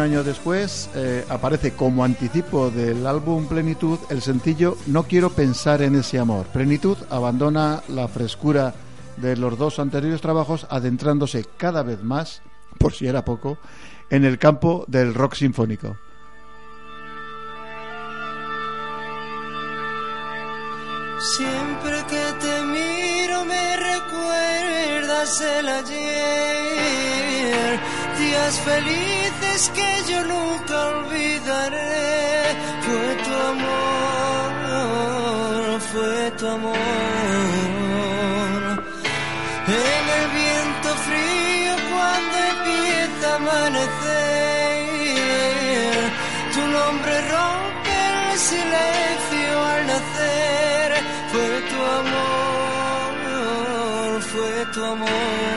año después, eh, aparece como anticipo del álbum Plenitud el sencillo No quiero pensar en ese amor. Plenitud abandona la frescura de los dos anteriores trabajos, adentrándose cada vez más, por si era poco, en el campo del rock sinfónico. Siempre que te miro me recuerdas el ayer. Días felices que yo nunca olvidaré. Fue tu amor, fue tu amor. En el viento frío cuando empieza a amanecer, tu nombre rompe el silencio al nacer. Fue tu amor, fue tu amor.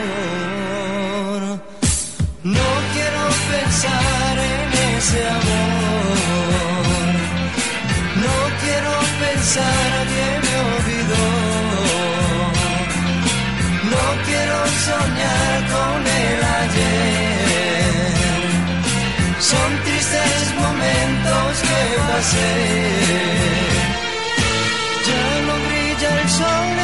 Ese amor. No quiero pensar que me olvidó. No quiero soñar con el ayer. Son tristes momentos que pasé. Ya no brilla el sol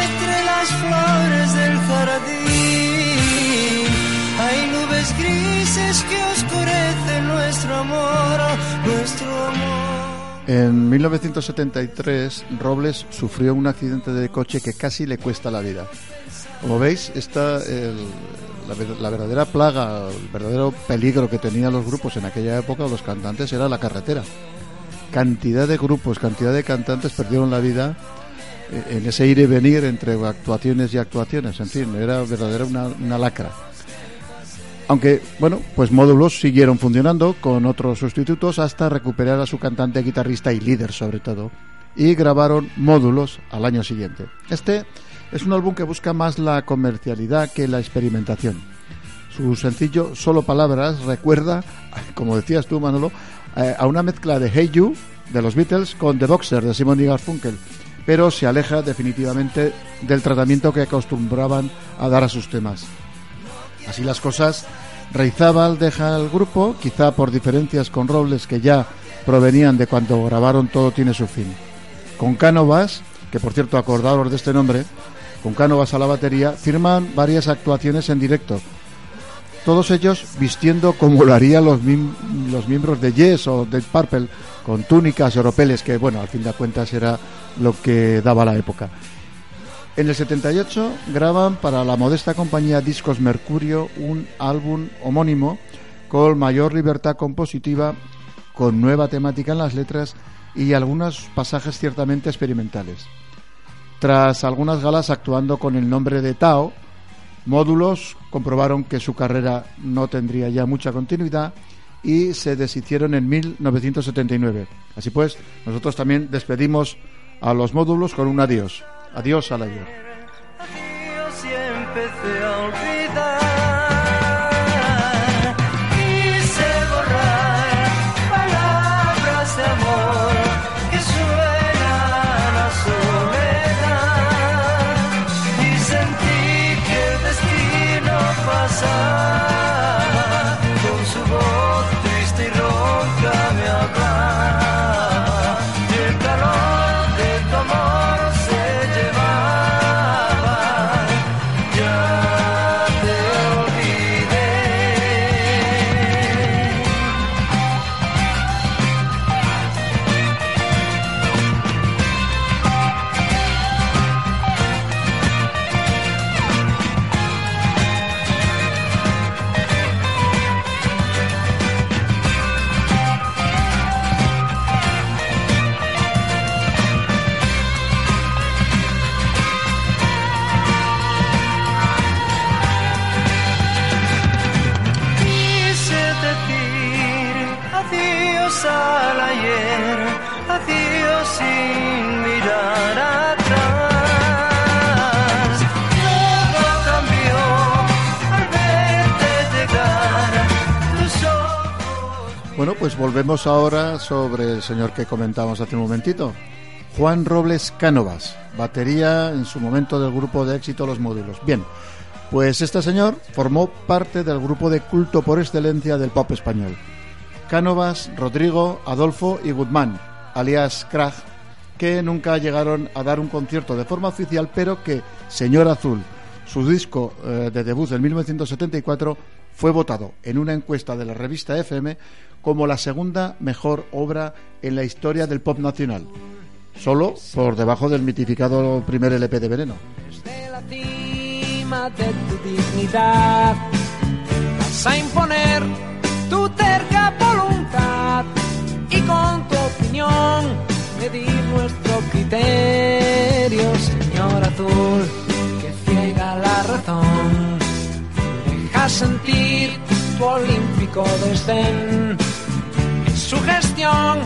En 1973, Robles sufrió un accidente de coche que casi le cuesta la vida. Como veis, ver- la verdadera plaga, el verdadero peligro que tenían los grupos en aquella época, los cantantes, era la carretera. Cantidad de grupos, cantidad de cantantes perdieron la vida eh, en ese ir y venir entre actuaciones y actuaciones. En fin, era verdadera una, una lacra. Aunque, bueno, pues módulos siguieron funcionando con otros sustitutos hasta recuperar a su cantante, guitarrista y líder sobre todo. Y grabaron módulos al año siguiente. Este es un álbum que busca más la comercialidad que la experimentación. Su sencillo Solo Palabras recuerda, como decías tú Manolo, eh, a una mezcla de Hey You de los Beatles con The Boxer de Simon y Garfunkel, pero se aleja definitivamente del tratamiento que acostumbraban a dar a sus temas. Así las cosas, Reizábal deja el grupo, quizá por diferencias con Robles que ya provenían de cuando grabaron Todo tiene su fin. Con Cánovas, que por cierto acordaros de este nombre, con Cánovas a la batería, firman varias actuaciones en directo. Todos ellos vistiendo como lo harían los, los miembros de Yes o de Purple, con túnicas y oropeles, que bueno, al fin de cuentas era lo que daba la época. En el 78 graban para la modesta compañía Discos Mercurio un álbum homónimo con mayor libertad compositiva, con nueva temática en las letras y algunos pasajes ciertamente experimentales. Tras algunas galas actuando con el nombre de Tao, Módulos comprobaron que su carrera no tendría ya mucha continuidad y se deshicieron en 1979. Así pues, nosotros también despedimos a los módulos con un adiós. Adiós al Bueno, pues volvemos ahora sobre el señor que comentábamos hace un momentito. Juan Robles Cánovas, batería en su momento del grupo de éxito Los Módulos. Bien, pues este señor formó parte del grupo de culto por excelencia del pop español. Cánovas, Rodrigo, Adolfo y Guzmán, alias Krag, que nunca llegaron a dar un concierto de forma oficial, pero que Señor Azul, su disco eh, de debut en 1974, fue votado en una encuesta de la revista FM como la segunda mejor obra en la historia del pop nacional. solo por debajo del mitificado primer LP de Veneno. De tu dignidad vas a imponer tu sentir tu olímpico desdén su gestión,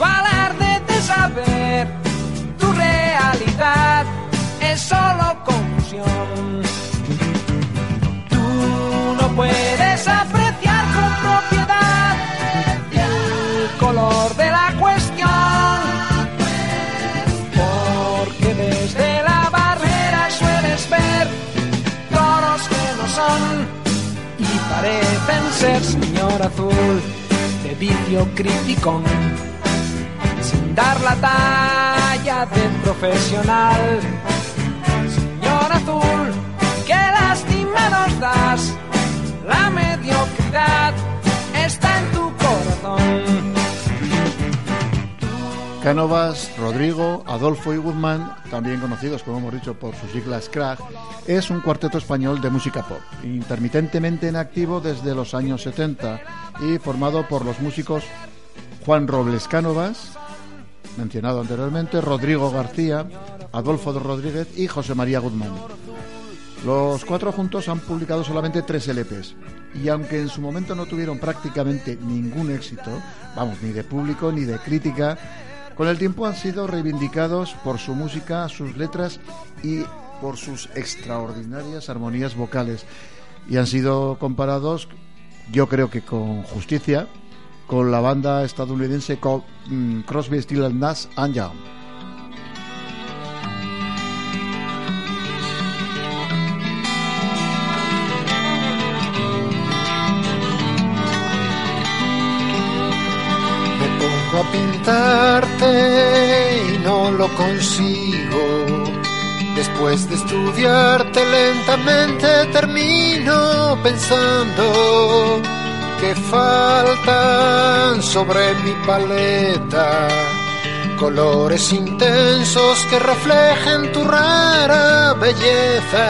alarde de saber tu realidad es solo confusión. Tú no puedes apreciar con propiedad el color de ser señor azul de vicio criticón sin dar la talla de profesional. Señor azul, qué lástima nos das, la mediocridad está en tu corazón. Cánovas, Rodrigo, Adolfo y Guzmán, también conocidos, como hemos dicho, por sus siglas CRAG, es un cuarteto español de música pop, intermitentemente en activo desde los años 70 y formado por los músicos Juan Robles Cánovas, mencionado anteriormente, Rodrigo García, Adolfo de Rodríguez y José María Guzmán. Los cuatro juntos han publicado solamente tres LPs y aunque en su momento no tuvieron prácticamente ningún éxito, vamos, ni de público ni de crítica, con el tiempo han sido reivindicados por su música, sus letras y por sus extraordinarias armonías vocales y han sido comparados, yo creo que con justicia, con la banda estadounidense mm, Crosby, Stills Nash and Young. Pintarte y no lo consigo. Después de estudiarte lentamente termino pensando que faltan sobre mi paleta colores intensos que reflejen tu rara belleza.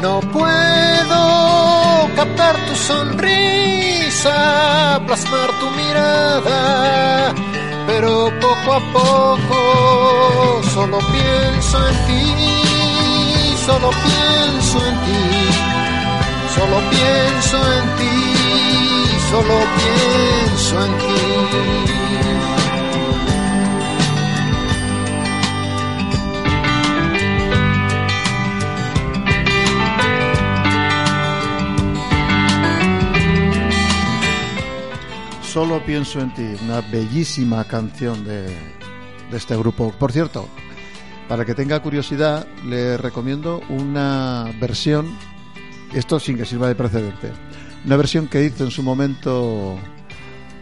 No puedo captar tu sonrisa, plasmar tu mirada, pero poco a poco solo pienso en ti, solo pienso en ti, solo pienso en ti, solo pienso en ti. Solo pienso en ti, una bellísima canción de, de este grupo. Por cierto, para que tenga curiosidad, le recomiendo una versión, esto sin que sirva de precedente, una versión que hizo en su momento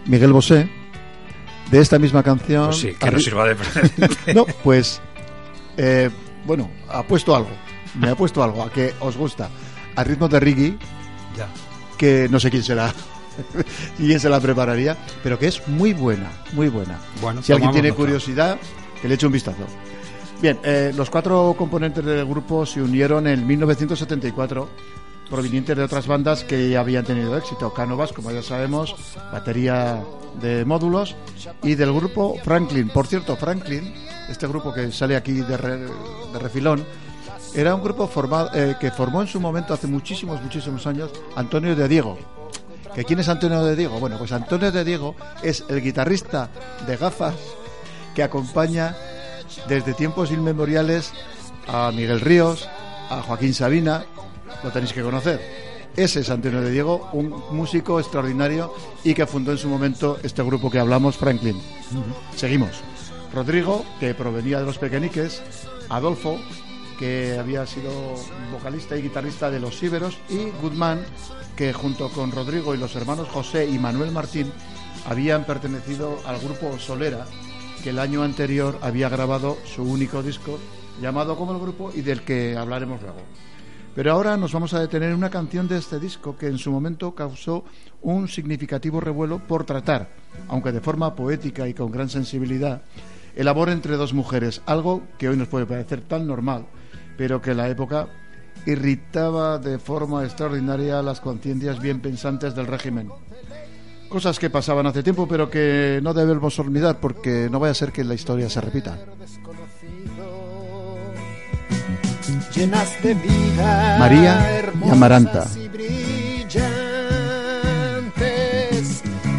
Miguel Bosé de esta misma canción. Pues sí, que no sirva de precedente. no, pues, eh, bueno, ha puesto algo, me ha puesto algo, a que os gusta, a ritmo de reggae, Ya. que no sé quién será, quién se la prepararía, pero que es muy buena, muy buena. Bueno, si alguien tiene curiosidad, que le eche un vistazo. Bien, eh, los cuatro componentes del grupo se unieron en 1974, provenientes de otras bandas que habían tenido éxito. Cánovas, como ya sabemos, batería de módulos, y del grupo Franklin. Por cierto, Franklin, este grupo que sale aquí de, re- de refilón, era un grupo formado, eh, que formó en su momento, hace muchísimos, muchísimos años, Antonio de Diego. ¿Que ¿Quién es Antonio de Diego? Bueno, pues Antonio de Diego es el guitarrista de gafas que acompaña desde tiempos inmemoriales a Miguel Ríos, a Joaquín Sabina, lo tenéis que conocer. Ese es Antonio de Diego, un músico extraordinario y que fundó en su momento este grupo que hablamos, Franklin. Seguimos. Rodrigo, que provenía de los Pequeñiques, Adolfo, que había sido vocalista y guitarrista de Los Íberos, y Guzmán, que junto con Rodrigo y los hermanos José y Manuel Martín habían pertenecido al grupo Solera, que el año anterior había grabado su único disco llamado como el grupo y del que hablaremos luego. Pero ahora nos vamos a detener en una canción de este disco que en su momento causó un significativo revuelo por tratar, aunque de forma poética y con gran sensibilidad, el amor entre dos mujeres, algo que hoy nos puede parecer tan normal, pero que en la época irritaba de forma extraordinaria las conciencias bien pensantes del régimen. Cosas que pasaban hace tiempo, pero que no debemos olvidar porque no vaya a ser que la historia se repita. María y Amaranta.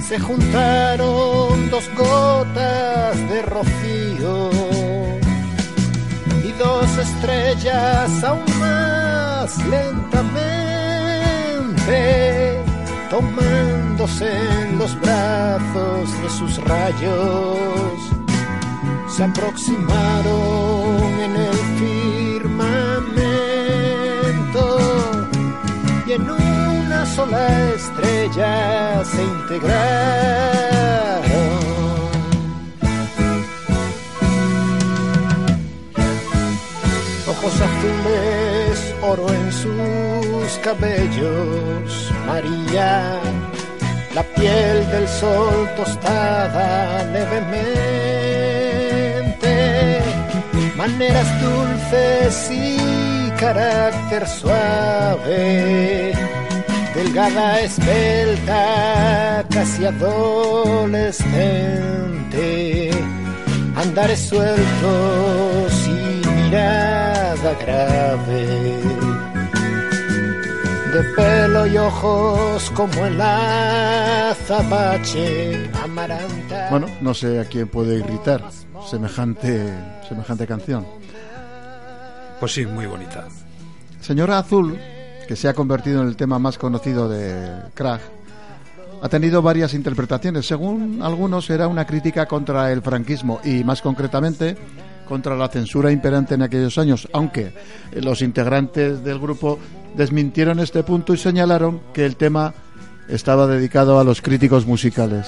Se juntaron dos gotas de rocío dos estrellas aún más lentamente tomándose en los brazos de sus rayos se aproximaron en el firmamento y en una sola estrella se integraron. Azules, oro en sus cabellos, María. La piel del sol tostada levemente, maneras dulces y carácter suave, delgada, esbelta, casi adolescente, andares sueltos mirada grave de pelo y ojos como el azabache amaranta. Bueno, no sé a quién puede irritar semejante, semejante canción. Pues sí, muy bonita. Señora Azul, que se ha convertido en el tema más conocido de Krag, ha tenido varias interpretaciones. Según algunos, era una crítica contra el franquismo y, más concretamente, contra la censura imperante en aquellos años, aunque los integrantes del grupo desmintieron este punto y señalaron que el tema estaba dedicado a los críticos musicales.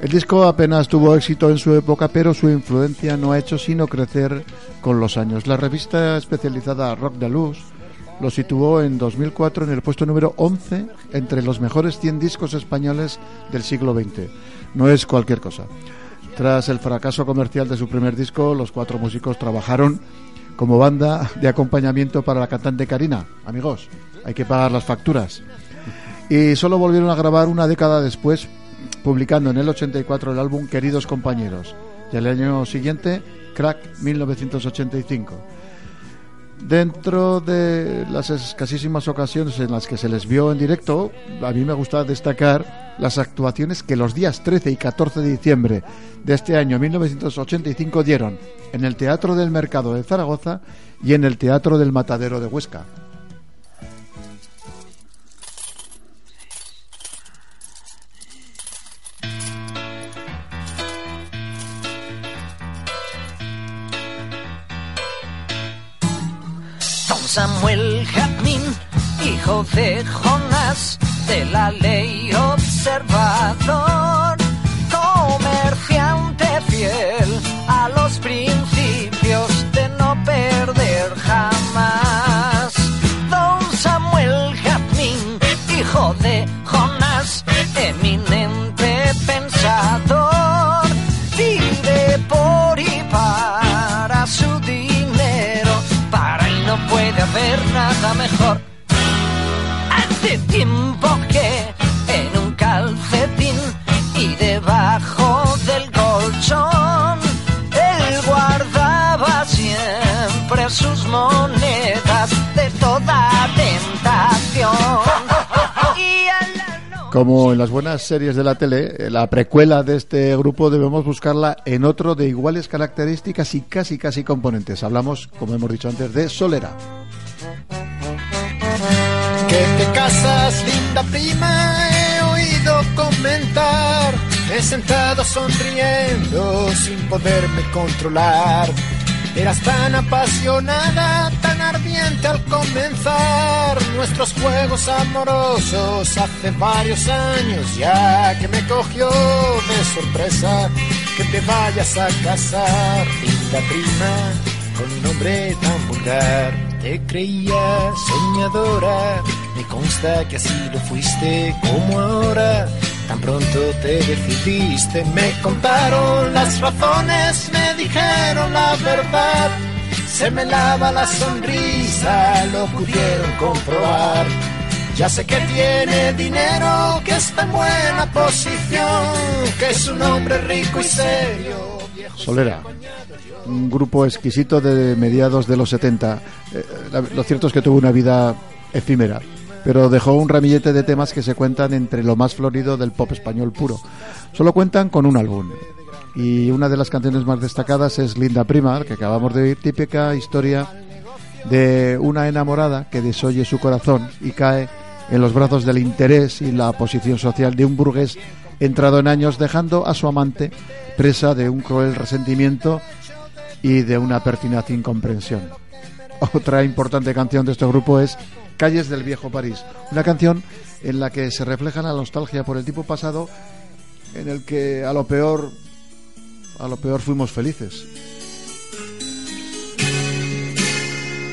El disco apenas tuvo éxito en su época, pero su influencia no ha hecho sino crecer con los años. La revista especializada Rock de Luz lo situó en 2004 en el puesto número 11 entre los mejores 100 discos españoles del siglo XX. No es cualquier cosa. Tras el fracaso comercial de su primer disco, los cuatro músicos trabajaron como banda de acompañamiento para la cantante Karina. Amigos, hay que pagar las facturas. Y solo volvieron a grabar una década después, publicando en el 84 el álbum Queridos Compañeros. Y el año siguiente, Crack 1985. Dentro de las escasísimas ocasiones en las que se les vio en directo, a mí me gusta destacar las actuaciones que los días 13 y 14 de diciembre de este año 1985 dieron en el Teatro del Mercado de Zaragoza y en el Teatro del Matadero de Huesca. Don Samuel Jazmín, hijo de Jonás, de la ley observador, comerciante Como en las buenas series de la tele, eh, la precuela de este grupo debemos buscarla en otro de iguales características y casi casi componentes. Hablamos, como hemos dicho antes, de Solera. Que te casas, linda prima, he oído comentar. He sentado sonriendo sin poderme controlar. Eras tan apasionada, tan ardiente al comenzar nuestros juegos amorosos hace varios años ya que me cogió de sorpresa que te vayas a casar, linda prima, con un hombre tan vulgar. Te creía soñadora, me consta que así lo fuiste como ahora. Tan pronto te decidiste, me contaron las razones, me dijeron la verdad. Se me lava la sonrisa, lo pudieron comprobar. Ya sé que tiene dinero, que está en buena posición, que es un hombre rico y serio. Solera, un grupo exquisito de mediados de los 70. Eh, lo cierto es que tuvo una vida efímera, pero dejó un ramillete de temas que se cuentan entre lo más florido del pop español puro. Solo cuentan con un álbum. Y una de las canciones más destacadas es Linda Prima, que acabamos de oír, típica historia de una enamorada que desoye su corazón y cae en los brazos del interés y la posición social de un burgués entrado en años, dejando a su amante presa de un cruel resentimiento y de una pertinaz incomprensión. Otra importante canción de este grupo es Calles del Viejo París, una canción en la que se refleja la nostalgia por el tipo pasado en el que a lo peor a lo peor fuimos felices.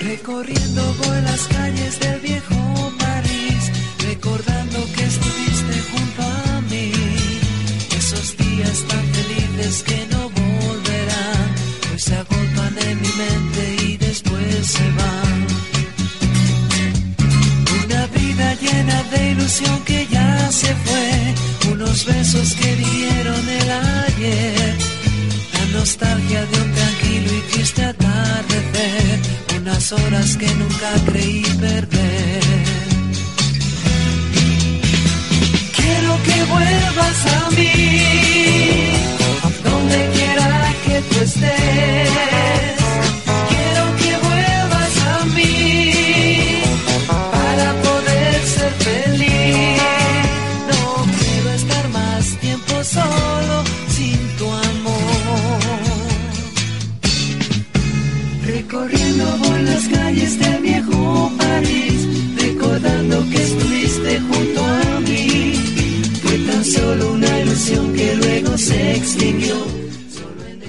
Recorriendo por las calles del viejo París, recordando que estuviste junto a mí. Esos días tan felices que no volverán, pues se agolpan en mi mente y después se van. Ilusión que ya se fue, unos besos que vivieron el ayer. La nostalgia de un tranquilo y triste atardecer, unas horas que nunca creí perder. Quiero que vuelvas a mí, donde quiera que tú estés.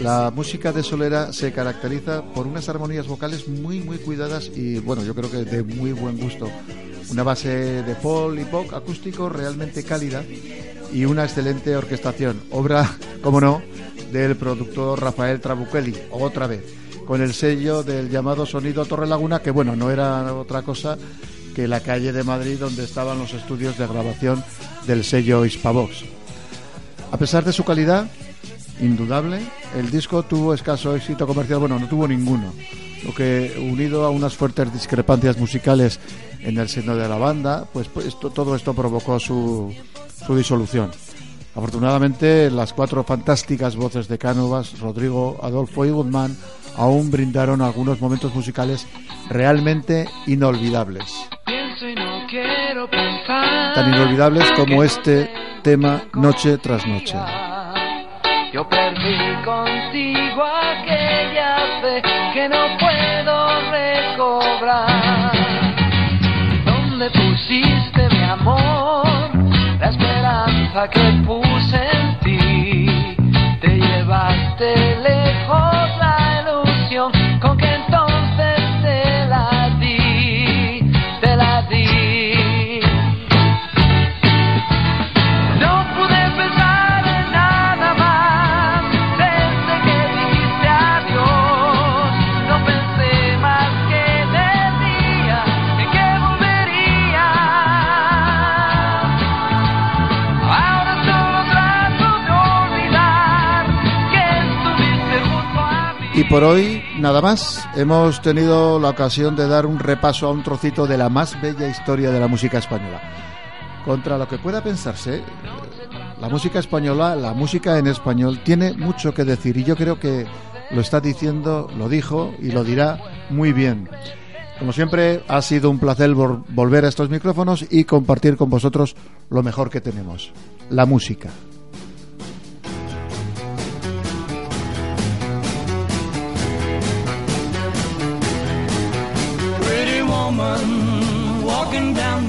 La música de Solera se caracteriza por unas armonías vocales muy muy cuidadas y bueno, yo creo que de muy buen gusto. Una base de pop y pop acústico realmente cálida y una excelente orquestación. Obra, como no, del productor Rafael Trabuchelli, otra vez, con el sello del llamado sonido Torre Laguna, que bueno, no era otra cosa que la calle de Madrid donde estaban los estudios de grabación del sello Hispavox. A pesar de su calidad, indudable, el disco tuvo escaso éxito comercial, bueno, no tuvo ninguno, lo que unido a unas fuertes discrepancias musicales en el seno de la banda, pues, pues esto- todo esto provocó su, su disolución. Afortunadamente, las cuatro fantásticas voces de Cánovas, Rodrigo, Adolfo y Guzmán aún brindaron algunos momentos musicales realmente inolvidables. Tan inolvidables como este tema Noche tras Noche. Yo perdí contigo aquella fe que no puedo recobrar. ¿Dónde pusiste mi amor? La esperanza que puse en ti. Te llevaste lejos Y por hoy, nada más. Hemos tenido la ocasión de dar un repaso a un trocito de la más bella historia de la música española. Contra lo que pueda pensarse, la música española, la música en español, tiene mucho que decir y yo creo que lo está diciendo, lo dijo y lo dirá muy bien. Como siempre, ha sido un placer vol- volver a estos micrófonos y compartir con vosotros lo mejor que tenemos, la música.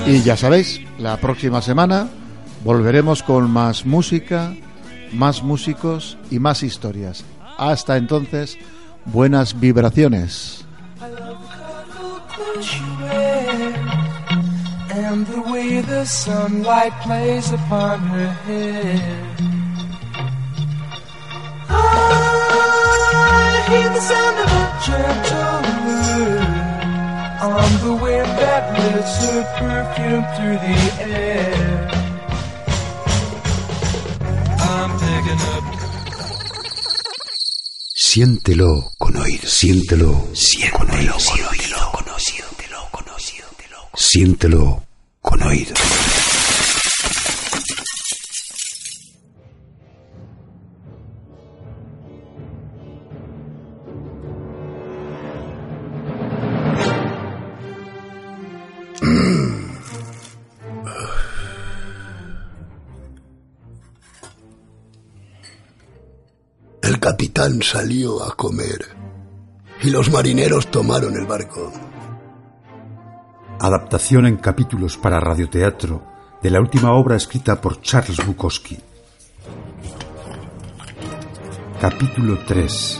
Y ya sabéis, la próxima semana volveremos con más música, más músicos y más historias. Hasta entonces, buenas vibraciones. I love the color that you wear, and and the way the sunlight plays upon her hair. I hear the sound of a gentle wind on the wind that lifts her perfume through the air. I'm picking up Siéntelo con oído. Siéntelo, siéntelo con oído. Siéntelo con oído. Siéntelo con oído. Capitán salió a comer y los marineros tomaron el barco. Adaptación en capítulos para radioteatro de la última obra escrita por Charles Bukowski. Capítulo 3.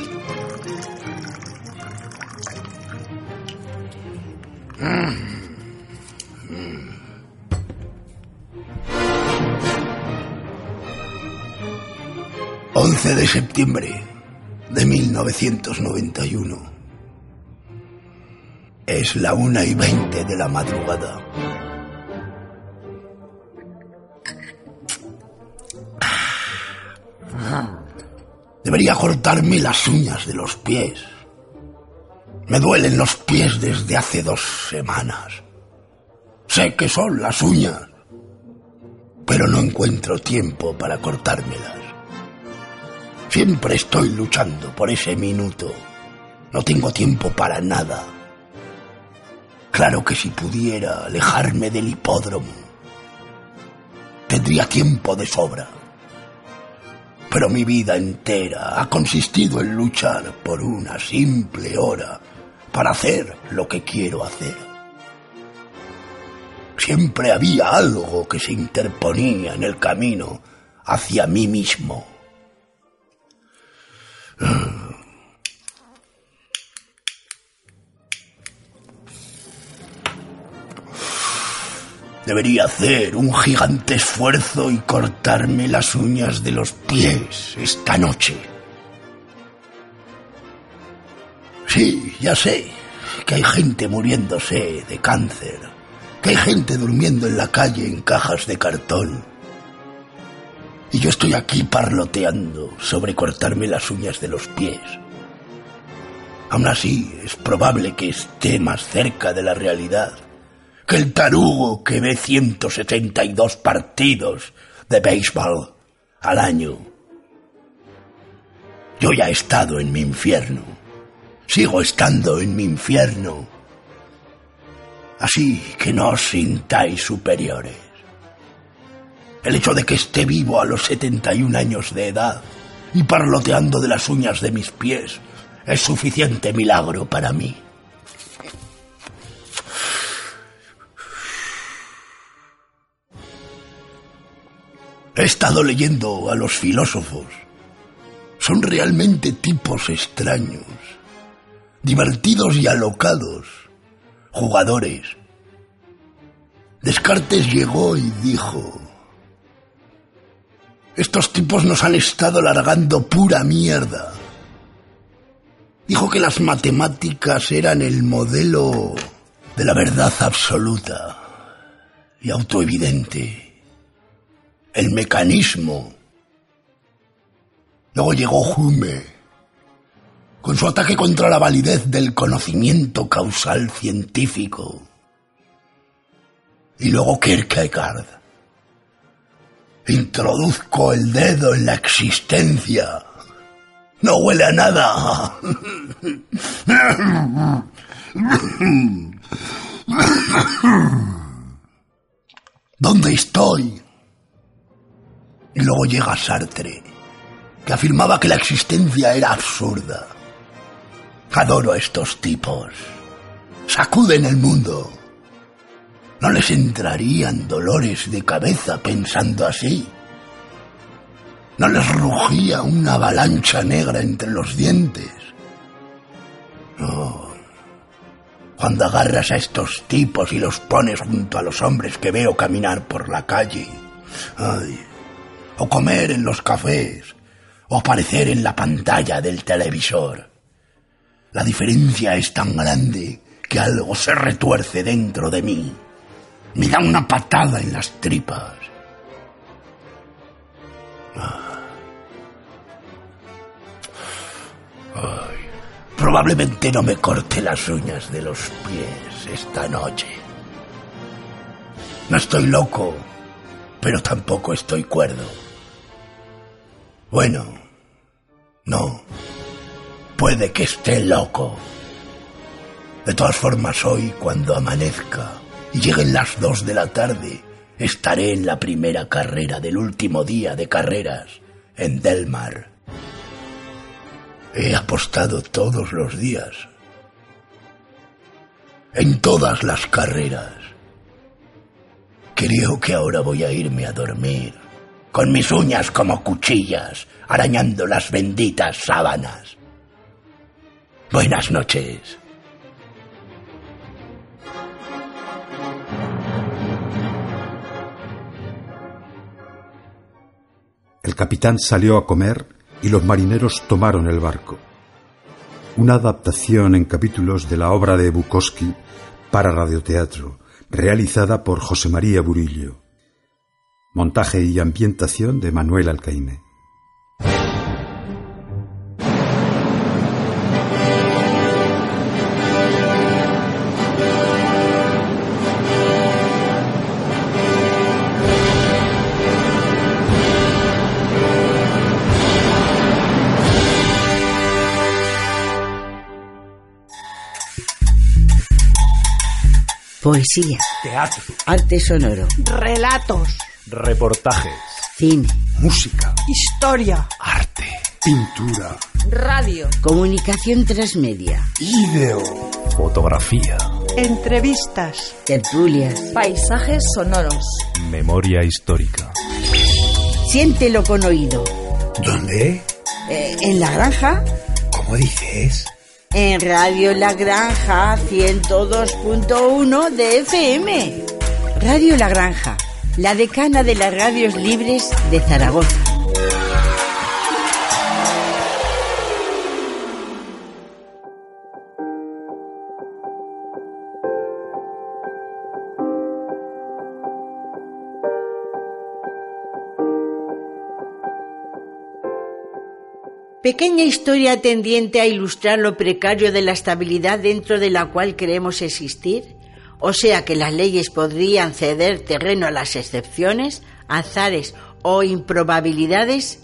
...11 de septiembre de 1991. Es la una y veinte de la madrugada. Debería cortarme las uñas de los pies. Me duelen los pies desde hace dos semanas. Sé que son las uñas, pero no encuentro tiempo para cortármelas. Siempre estoy luchando por ese minuto. No tengo tiempo para nada. Claro que si pudiera alejarme del hipódromo, tendría tiempo de sobra. Pero mi vida entera ha consistido en luchar por una simple hora para hacer lo que quiero hacer. Siempre había algo que se interponía en el camino hacia mí mismo. Debería hacer un gigante esfuerzo y cortarme las uñas de los pies esta noche. Sí, ya sé que hay gente muriéndose de cáncer, que hay gente durmiendo en la calle en cajas de cartón. Y yo estoy aquí parloteando sobre cortarme las uñas de los pies. Aún así, es probable que esté más cerca de la realidad que el tarugo que ve 172 partidos de béisbol al año. Yo ya he estado en mi infierno. Sigo estando en mi infierno. Así que no os sintáis superiores. El hecho de que esté vivo a los 71 años de edad y parloteando de las uñas de mis pies es suficiente milagro para mí. He estado leyendo a los filósofos. Son realmente tipos extraños, divertidos y alocados, jugadores. Descartes llegó y dijo, estos tipos nos han estado largando pura mierda. Dijo que las matemáticas eran el modelo de la verdad absoluta y autoevidente el mecanismo. Luego llegó Hume, con su ataque contra la validez del conocimiento causal científico. Y luego Kierkegaard. Introduzco el dedo en la existencia. No huele a nada. ¿Dónde estoy? Y luego llega Sartre, que afirmaba que la existencia era absurda. Adoro a estos tipos. Sacuden el mundo. ¿No les entrarían dolores de cabeza pensando así? ¿No les rugía una avalancha negra entre los dientes? No. cuando agarras a estos tipos y los pones junto a los hombres que veo caminar por la calle. O comer en los cafés. O aparecer en la pantalla del televisor. La diferencia es tan grande que algo se retuerce dentro de mí. Me da una patada en las tripas. Ay. Probablemente no me corte las uñas de los pies esta noche. No estoy loco, pero tampoco estoy cuerdo. Bueno, no. Puede que esté loco. De todas formas, hoy, cuando amanezca lleguen las dos de la tarde, estaré en la primera carrera del último día de carreras en Delmar. He apostado todos los días. En todas las carreras. Creo que ahora voy a irme a dormir. Con mis uñas como cuchillas, arañando las benditas sábanas. Buenas noches. El capitán salió a comer y los marineros tomaron el barco. Una adaptación en capítulos de la obra de Bukowski para radioteatro, realizada por José María Burillo. Montaje y ambientación de Manuel Alcaine. Poesía, Teatro. arte sonoro, Relatos, Reportajes. cine, Música, historia, pintura, radio, comunicación transmedia, Ideo. Fotografía. entrevistas, tertulias. paisajes sonoros. Memoria histórica. Siéntelo con oído. ¿Dónde? Eh, en la granja, ¿Cómo dices? En Radio La Granja 102.1 de FM. Radio La Granja, la decana de las radios libres de Zaragoza. Pequeña historia tendiente a ilustrar lo precario de la estabilidad dentro de la cual queremos existir, o sea que las leyes podrían ceder terreno a las excepciones, azares o improbabilidades,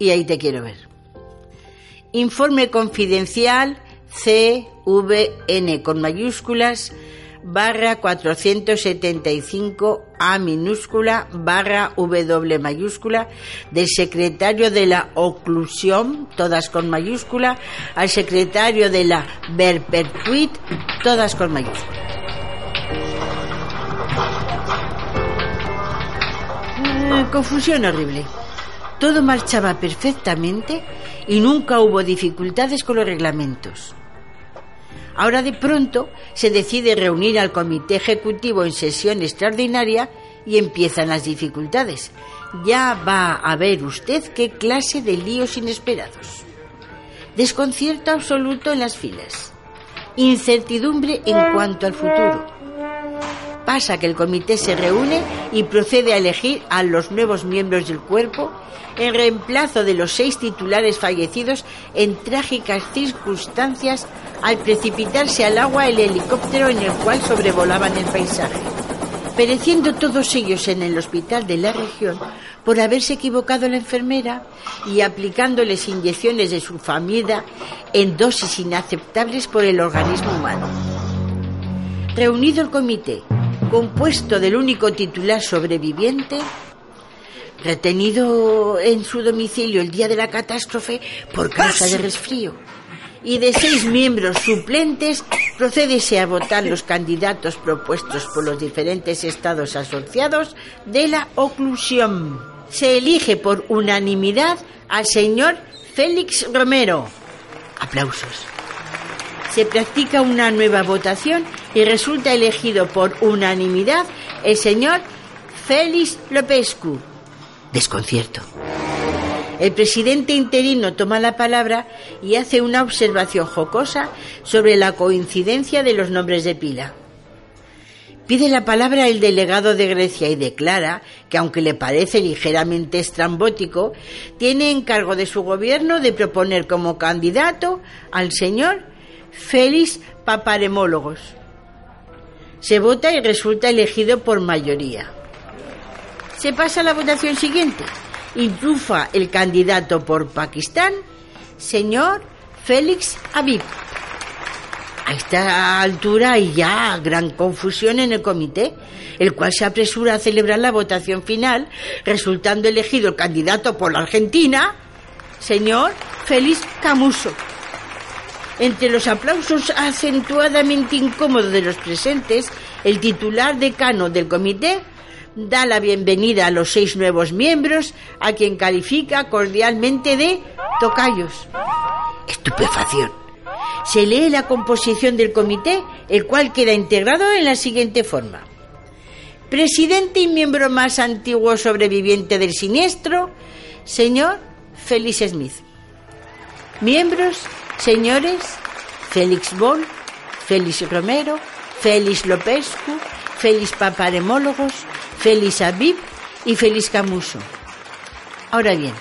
y ahí te quiero ver. Informe confidencial CVN con mayúsculas barra 475 A minúscula barra W mayúscula del secretario de la oclusión, todas con mayúscula, al secretario de la Verpertuit, todas con mayúscula. Eh, confusión horrible. Todo marchaba perfectamente y nunca hubo dificultades con los reglamentos. Ahora de pronto se decide reunir al comité ejecutivo en sesión extraordinaria y empiezan las dificultades. Ya va a ver usted qué clase de líos inesperados. Desconcierto absoluto en las filas. Incertidumbre en cuanto al futuro. Pasa que el comité se reúne y procede a elegir a los nuevos miembros del cuerpo en reemplazo de los seis titulares fallecidos en trágicas circunstancias al precipitarse al agua el helicóptero en el cual sobrevolaban el paisaje, pereciendo todos ellos en el hospital de la región por haberse equivocado la enfermera y aplicándoles inyecciones de sulfamida en dosis inaceptables por el organismo humano. Reunido el comité, compuesto del único titular sobreviviente, retenido en su domicilio el día de la catástrofe por causa de resfrío, y de seis miembros suplentes, procédese a votar los candidatos propuestos por los diferentes estados asociados de la oclusión. Se elige por unanimidad al señor Félix Romero. Aplausos. Se practica una nueva votación y resulta elegido por unanimidad el señor Félix Lopescu. Desconcierto. El presidente interino toma la palabra y hace una observación jocosa sobre la coincidencia de los nombres de pila. Pide la palabra el delegado de Grecia y declara que, aunque le parece ligeramente estrambótico, tiene encargo de su gobierno de proponer como candidato al señor Félix Paparemólogos. Se vota y resulta elegido por mayoría. Se pasa a la votación siguiente y el candidato por Pakistán, señor Félix Habib. A esta altura hay ya gran confusión en el comité, el cual se apresura a celebrar la votación final, resultando elegido el candidato por la Argentina, señor Félix Camuso. Entre los aplausos acentuadamente incómodos de los presentes, el titular decano del comité da la bienvenida a los seis nuevos miembros, a quien califica cordialmente de tocayos. Estupefacción. Se lee la composición del comité, el cual queda integrado en la siguiente forma. Presidente y miembro más antiguo sobreviviente del siniestro, señor Félix Smith. Miembros, señores, Félix Boll, Félix Romero, Félix Lopescu, Félix Paparemólogos, Félix Habib y Félix Camuso. Ahora bien,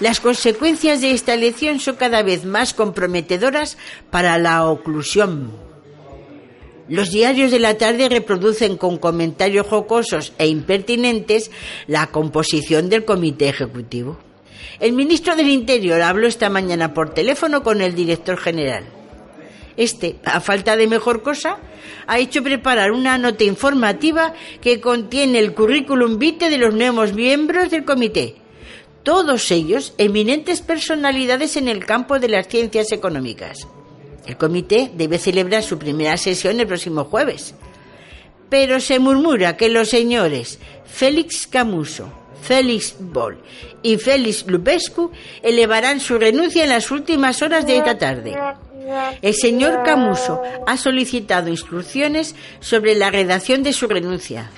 las consecuencias de esta elección son cada vez más comprometedoras para la oclusión. Los diarios de la tarde reproducen con comentarios jocosos e impertinentes la composición del comité ejecutivo. El ministro del Interior habló esta mañana por teléfono con el director general. Este, a falta de mejor cosa, ha hecho preparar una nota informativa que contiene el currículum vitae de los nuevos miembros del comité. Todos ellos eminentes personalidades en el campo de las ciencias económicas. El comité debe celebrar su primera sesión el próximo jueves. Pero se murmura que los señores Félix Camuso, Félix Boll y Félix Lupescu elevarán su renuncia en las últimas horas de esta tarde. El señor Camuso ha solicitado instrucciones sobre la redacción de su renuncia.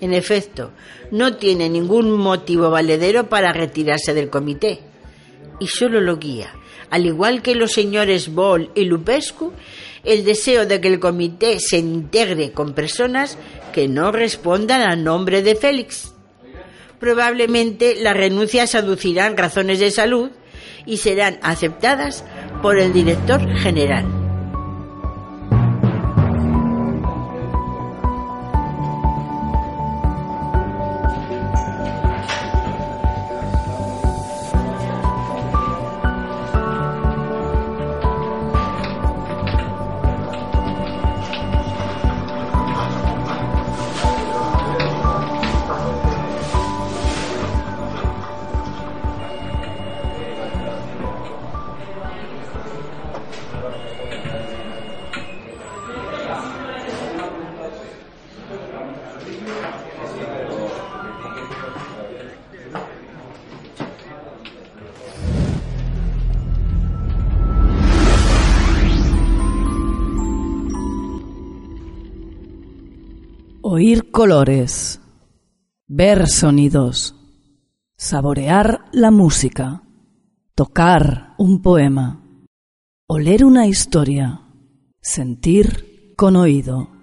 En efecto, no tiene ningún motivo valedero para retirarse del comité. Y solo lo guía, al igual que los señores Boll y Lupescu, el deseo de que el comité se integre con personas que no respondan al nombre de Félix. Probablemente las renuncias aducirán razones de salud y serán aceptadas por el director general. Colores, ver sonidos, saborear la música, tocar un poema, oler una historia, sentir con oído.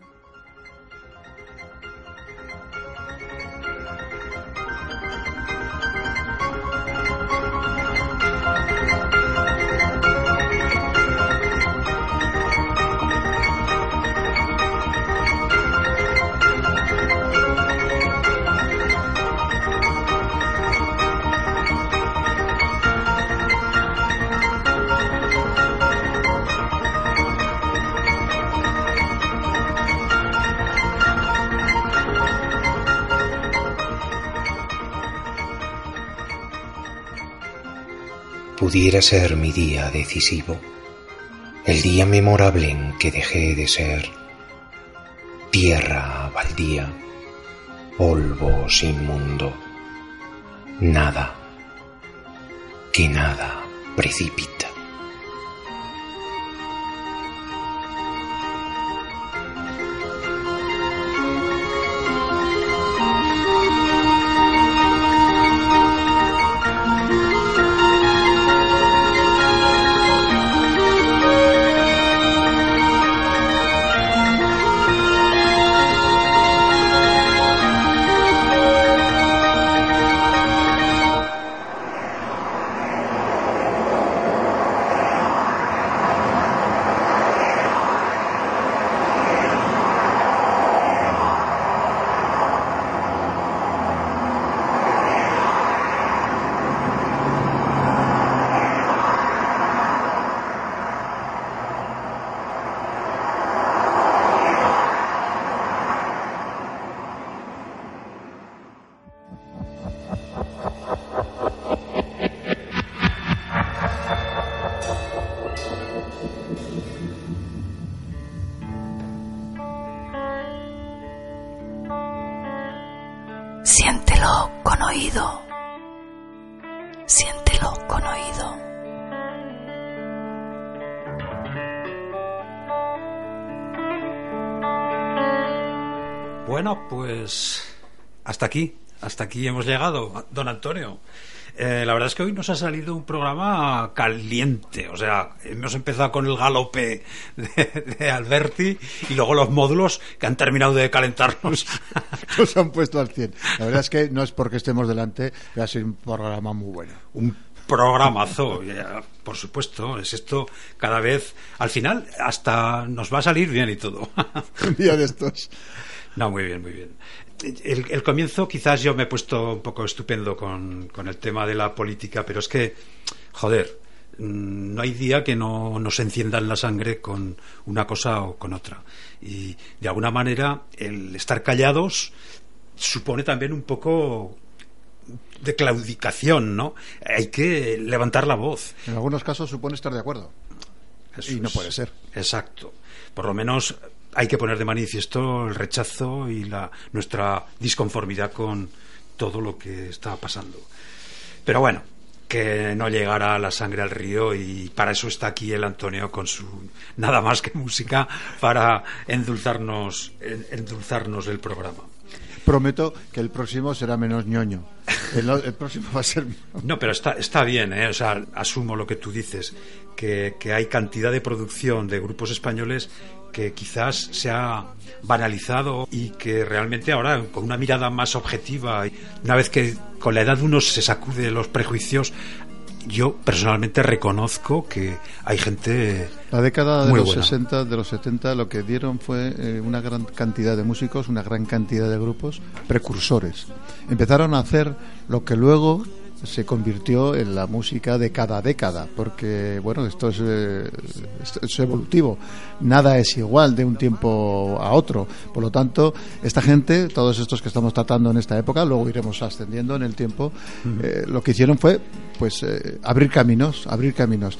Pudiera ser mi día decisivo, el día memorable en que dejé de ser tierra baldía, polvo sin mundo, nada, que nada precipita. Hasta aquí hemos llegado, don Antonio. Eh, la verdad es que hoy nos ha salido un programa caliente, o sea, hemos empezado con el galope de, de Alberti y luego los módulos que han terminado de calentarnos. Nos han puesto al 100. La verdad es que no es porque estemos delante, pero ha sido un programa muy bueno. Un programazo, ya, por supuesto, es esto cada vez, al final hasta nos va a salir bien y todo. Un día de estos. No, muy bien, muy bien. El, el comienzo quizás yo me he puesto un poco estupendo con, con el tema de la política, pero es que, joder, mm, no hay día que no nos enciendan la sangre con una cosa o con otra. Y de alguna manera el estar callados supone también un poco de claudicación, ¿no? Hay que levantar la voz. En algunos casos supone estar de acuerdo. Eso y no puede ser. Exacto. Por lo menos hay que poner de manifiesto el rechazo y la, nuestra disconformidad con todo lo que está pasando. Pero bueno, que no llegara la sangre al río y para eso está aquí el Antonio con su nada más que música para endulzarnos, en- endulzarnos el programa. Prometo que el próximo será menos ñoño. El, el próximo va a ser. No, pero está, está bien, ¿eh? O sea, asumo lo que tú dices, que, que hay cantidad de producción de grupos españoles que quizás se ha banalizado y que realmente ahora, con una mirada más objetiva, y una vez que con la edad uno se sacude los prejuicios, yo personalmente reconozco que hay gente La década de muy los buena. 60, de los 70, lo que dieron fue eh, una gran cantidad de músicos, una gran cantidad de grupos precursores. Empezaron a hacer lo que luego se convirtió en la música de cada década, porque bueno, esto es, eh, esto es evolutivo, nada es igual de un tiempo a otro, por lo tanto, esta gente, todos estos que estamos tratando en esta época, luego iremos ascendiendo en el tiempo, eh, lo que hicieron fue pues eh, abrir caminos, abrir caminos.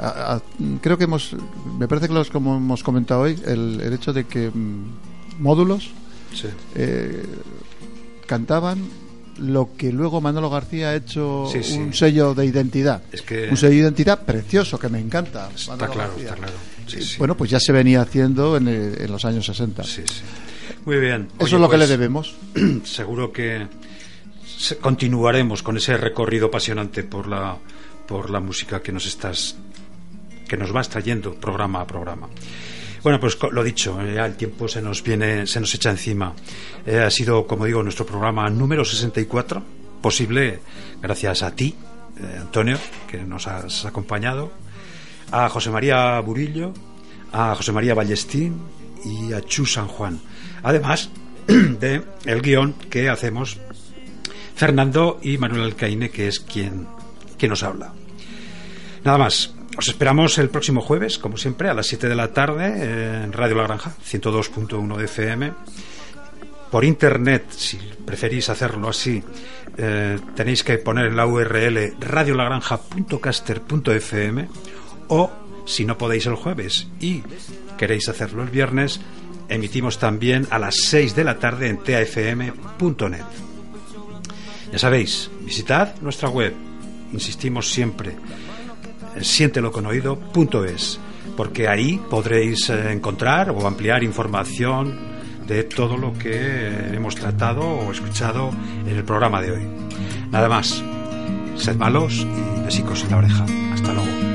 A- a- creo que hemos, me parece que los como hemos comentado hoy, el, el hecho de que mm, módulos Sí. cantaban lo que luego Manolo García ha hecho Sí, sí. un sello de identidad. Es que- Un sello de identidad precioso que me encanta. Está Manolo claro, García. está claro. Sí, Eh. Bueno, pues ya se venía haciendo en, el- en los años 60. Muy bien. Eso Oye, es lo que pues, le debemos. Seguro que continuaremos con ese recorrido apasionante por la por la música que nos estás que nos vas trayendo programa a programa. Bueno, pues lo dicho, eh, ya el tiempo se nos viene, se nos echa encima. Eh, ha sido, como digo, nuestro programa número 64, posible gracias a ti, eh, Antonio, que nos has acompañado, a José María Burillo, a José María Ballestín y a Chu San Juan. Además de el guion que hacemos Fernando y Manuel Alcaine, que es quien, quien nos habla. Nada más. Os esperamos el próximo jueves, como siempre, a las 7 de la tarde en Radio La Granja, 102.1 de FM. Por internet, si preferís hacerlo así, eh, tenéis que poner en la URL radiolagranja.caster.fm o, si no podéis el jueves y queréis hacerlo el viernes, emitimos también a las 6 de la tarde en tafm.net. Ya sabéis, visitad nuestra web, insistimos siempre, eh, sienteloconoído.es, porque ahí podréis eh, encontrar o ampliar información de todo lo que hemos tratado o escuchado en el programa de hoy. Nada más, sed malos y besicos en la oreja. Hasta luego.